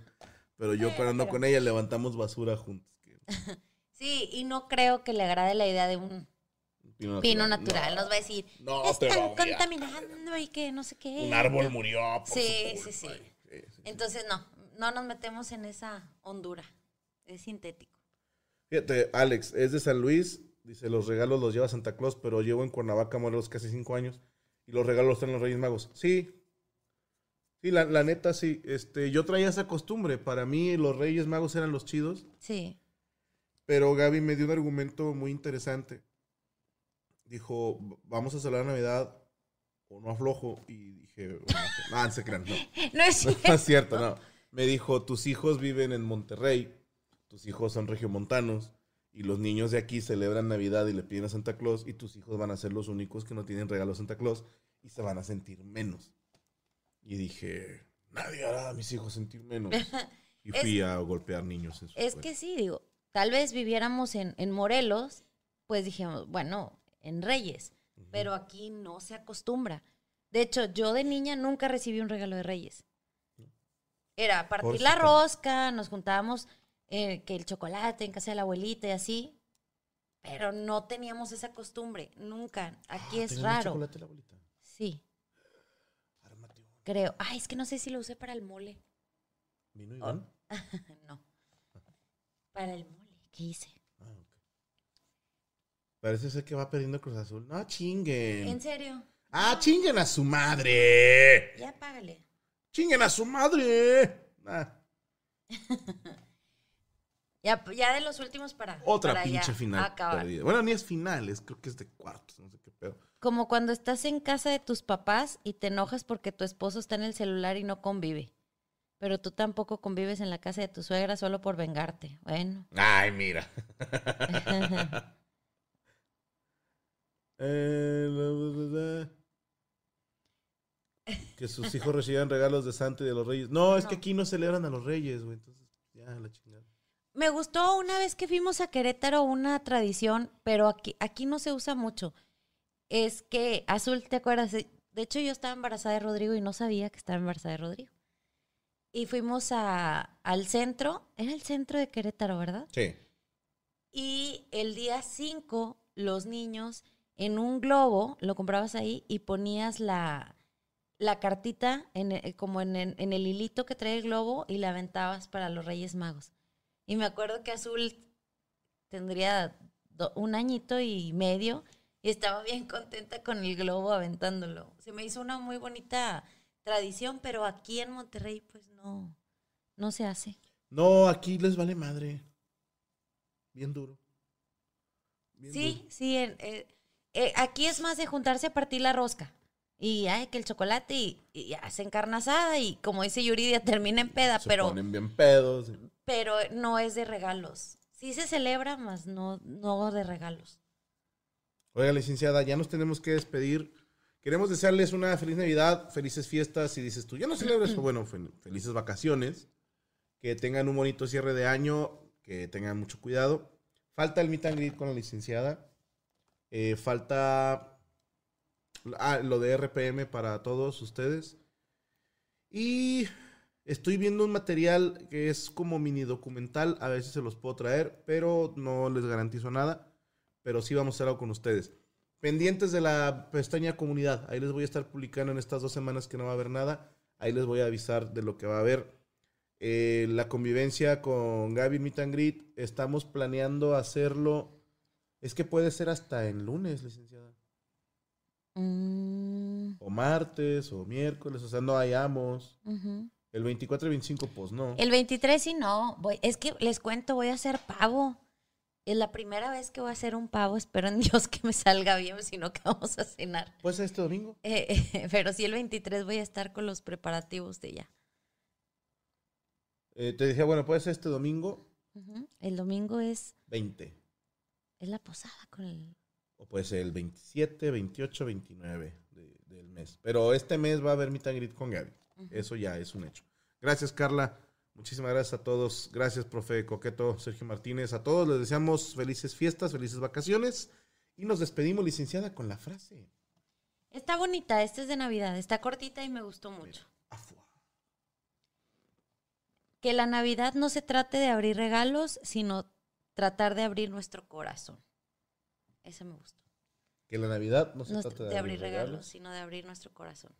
Pero yo ando pero- con ella levantamos basura juntos. Sí, y no creo que le agrade la idea de un Pino pino natural. No. Nos va a decir, No, están a contaminando y que no sé qué. Un árbol murió. por Sí, su sí, culpa. sí. Sí, sí. Entonces, no, no nos metemos en esa hondura. Es sintético. Fíjate, Alex, es de San Luis. Dice, los regalos los lleva Santa Claus, pero llevo en Cuernavaca, Morelos, casi cinco años. Y los regalos los traen los Reyes Magos. Sí. Sí, la, la neta, sí. Este, yo traía esa costumbre. Para mí, los Reyes Magos eran los chidos. Sí. Pero Gaby me dio un argumento muy interesante. Dijo, vamos a celebrar Navidad o no aflojo. Y dije, no, no se crean, no. No es No cierto. es cierto, no. Me dijo, tus hijos viven en Monterrey, tus hijos son regiomontanos, y los niños de aquí celebran Navidad y le piden a Santa Claus, y tus hijos van a ser los únicos que no tienen regalo a Santa Claus, y se van a sentir menos. Y dije, nadie hará a mis hijos sentir menos. Y fui a golpear niños en su Es escuela. que sí, digo, tal vez viviéramos en, en Morelos, pues dijimos, bueno, en Reyes, pero aquí no se acostumbra. De hecho, yo de niña nunca recibí un regalo de Reyes. Era partir la rosca, nos juntábamos eh, que el chocolate en casa de la abuelita y así, pero no teníamos esa costumbre, nunca. Aquí Ah, es ¿tenía raro. chocolate la abuelita? Sí, creo. Ay, es que no sé si lo usé para el mole. ¿Vino Oh. No. Para el mole, ¿qué hice? Parece ser que va perdiendo Cruz Azul. No, chinguen. ¿En serio? Ah, chinguen a su madre. Ya págale. Chinguen a su madre. Ah, Ya, ya de los últimos para. otra para pinche final acabar. perdida. Bueno, ni es final, es, creo que es de cuartos, no sé qué pedo. Como cuando estás en casa de tus papás y te enojas porque tu esposo está en el celular y no convive. Pero tú tampoco convives en la casa de tu suegra solo por vengarte. Bueno. Ay, mira. Eh. Que sus hijos reciban regalos de Santa y de los Reyes. No, es que aquí no celebran a los Reyes, güey. Entonces, ya, la chingada. Me gustó una vez que fuimos a Querétaro una tradición, pero aquí, aquí no se usa mucho. Es que, Azul, ¿te acuerdas? De de hecho, yo estaba embarazada de Rodrigo y no sabía que estaba embarazada de Rodrigo. Y fuimos a, al centro, era el centro de Querétaro, ¿verdad? Sí. Y el día 5, los niños en un globo, lo comprabas ahí y ponías la, la cartita en el- como en, el- en el hilito que trae el globo y la aventabas para los Reyes Magos. Y me acuerdo que Azul tendría do- un añito y medio y estaba bien contenta con el globo aventándolo. Se me hizo una muy bonita tradición, pero aquí en Monterrey pues no, no se hace. No, aquí les vale madre. Bien duro. Bien Sí, duro. sí. en- eh, eh, aquí es más de juntarse a partir la rosca. Y ay, que el chocolate y, y hacen carne asada y como dice Yuridia, termina en peda, Se pero, ponen bien pedos. pero no es de regalos. Sí se celebra, más no, no de regalos. Oiga, licenciada, ya nos tenemos que despedir. Queremos desearles una feliz Navidad, felices fiestas. Y dices tú, ya no celebres, pues bueno, fel- felices vacaciones. Que tengan un bonito cierre de año, que tengan mucho cuidado. Falta el meet and greet con la licenciada. Eh, falta ah, lo de RPM para todos ustedes. Y estoy viendo un material que es como mini documental. A ver si se los puedo traer, pero no les garantizo nada pero sí vamos a hacer algo con ustedes. Pendientes de la pestaña comunidad, ahí les voy a estar publicando en estas dos semanas que no va a haber nada, ahí les voy a avisar de lo que va a haber. Eh, la convivencia con Gaby Meet estamos planeando hacerlo, es que puede ser hasta en lunes, licenciada, Mm, o martes, o miércoles, o sea, no hayamos. ujú. El 24 y 25, pues no. El 23 sí no. Voy, es que les cuento, voy a hacer pavo. Es la primera vez que voy a hacer un pavo. Espero en Dios que me salga bien, si no, que vamos a cenar. Pues este domingo. Eh, eh, pero sí, el 23 voy a estar con los preparativos de ya. Eh, te decía, bueno, puede ser este domingo. El domingo es, 20. Es la posada con el... O puede ser el 27, 28, 29 de- del mes. Pero este mes va a haber meet and greet con Gaby. Eso ya es un hecho. Gracias, Carla. Muchísimas gracias a todos. Gracias, profe Coqueto, Sergio Martínez. A todos les deseamos felices fiestas, felices vacaciones. Y nos despedimos, licenciada, con la frase. Está bonita, esta es de Navidad, está cortita y me gustó mucho. Que la Navidad no se trate de abrir regalos, sino tratar de abrir nuestro corazón. Ese me gustó. Que la Navidad no se No trata de, abrir regalos, sino de abrir nuestro corazón.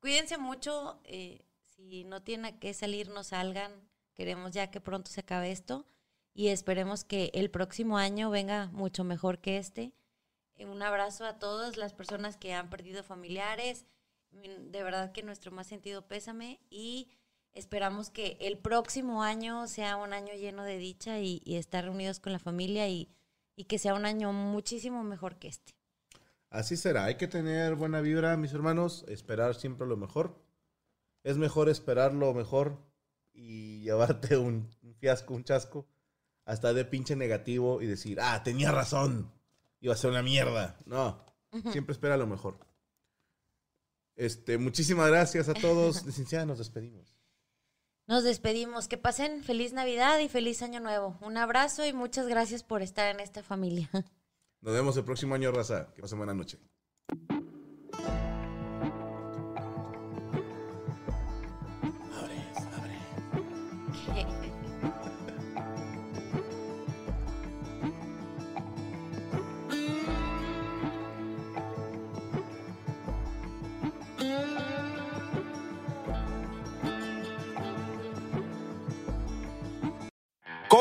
Cuídense mucho. eh, si no tienen a qué salir, no salgan. Queremos ya que pronto se acabe esto. Y esperemos que el próximo año venga mucho mejor que este. Un abrazo a todas las personas que han perdido familiares. Mm, De verdad que nuestro más sentido pésame. Y esperamos que el próximo año sea un año lleno de dicha y, y estar reunidos con la familia y, y que sea un año muchísimo mejor que este. Así será. Hay que tener buena vibra, mis hermanos. Esperar siempre lo mejor. Es mejor esperar lo mejor y llevarte un, un fiasco, un chasco, hasta de pinche negativo y decir, ah, tenía razón. Iba a ser una mierda. No. Siempre espera lo mejor. Este, muchísimas gracias a todos. Licenciada, nos despedimos. Nos despedimos. Que pasen feliz Navidad y feliz Año Nuevo. Un abrazo y muchas gracias por estar en esta familia. Nos vemos el próximo año, raza. Que pasen buena noche.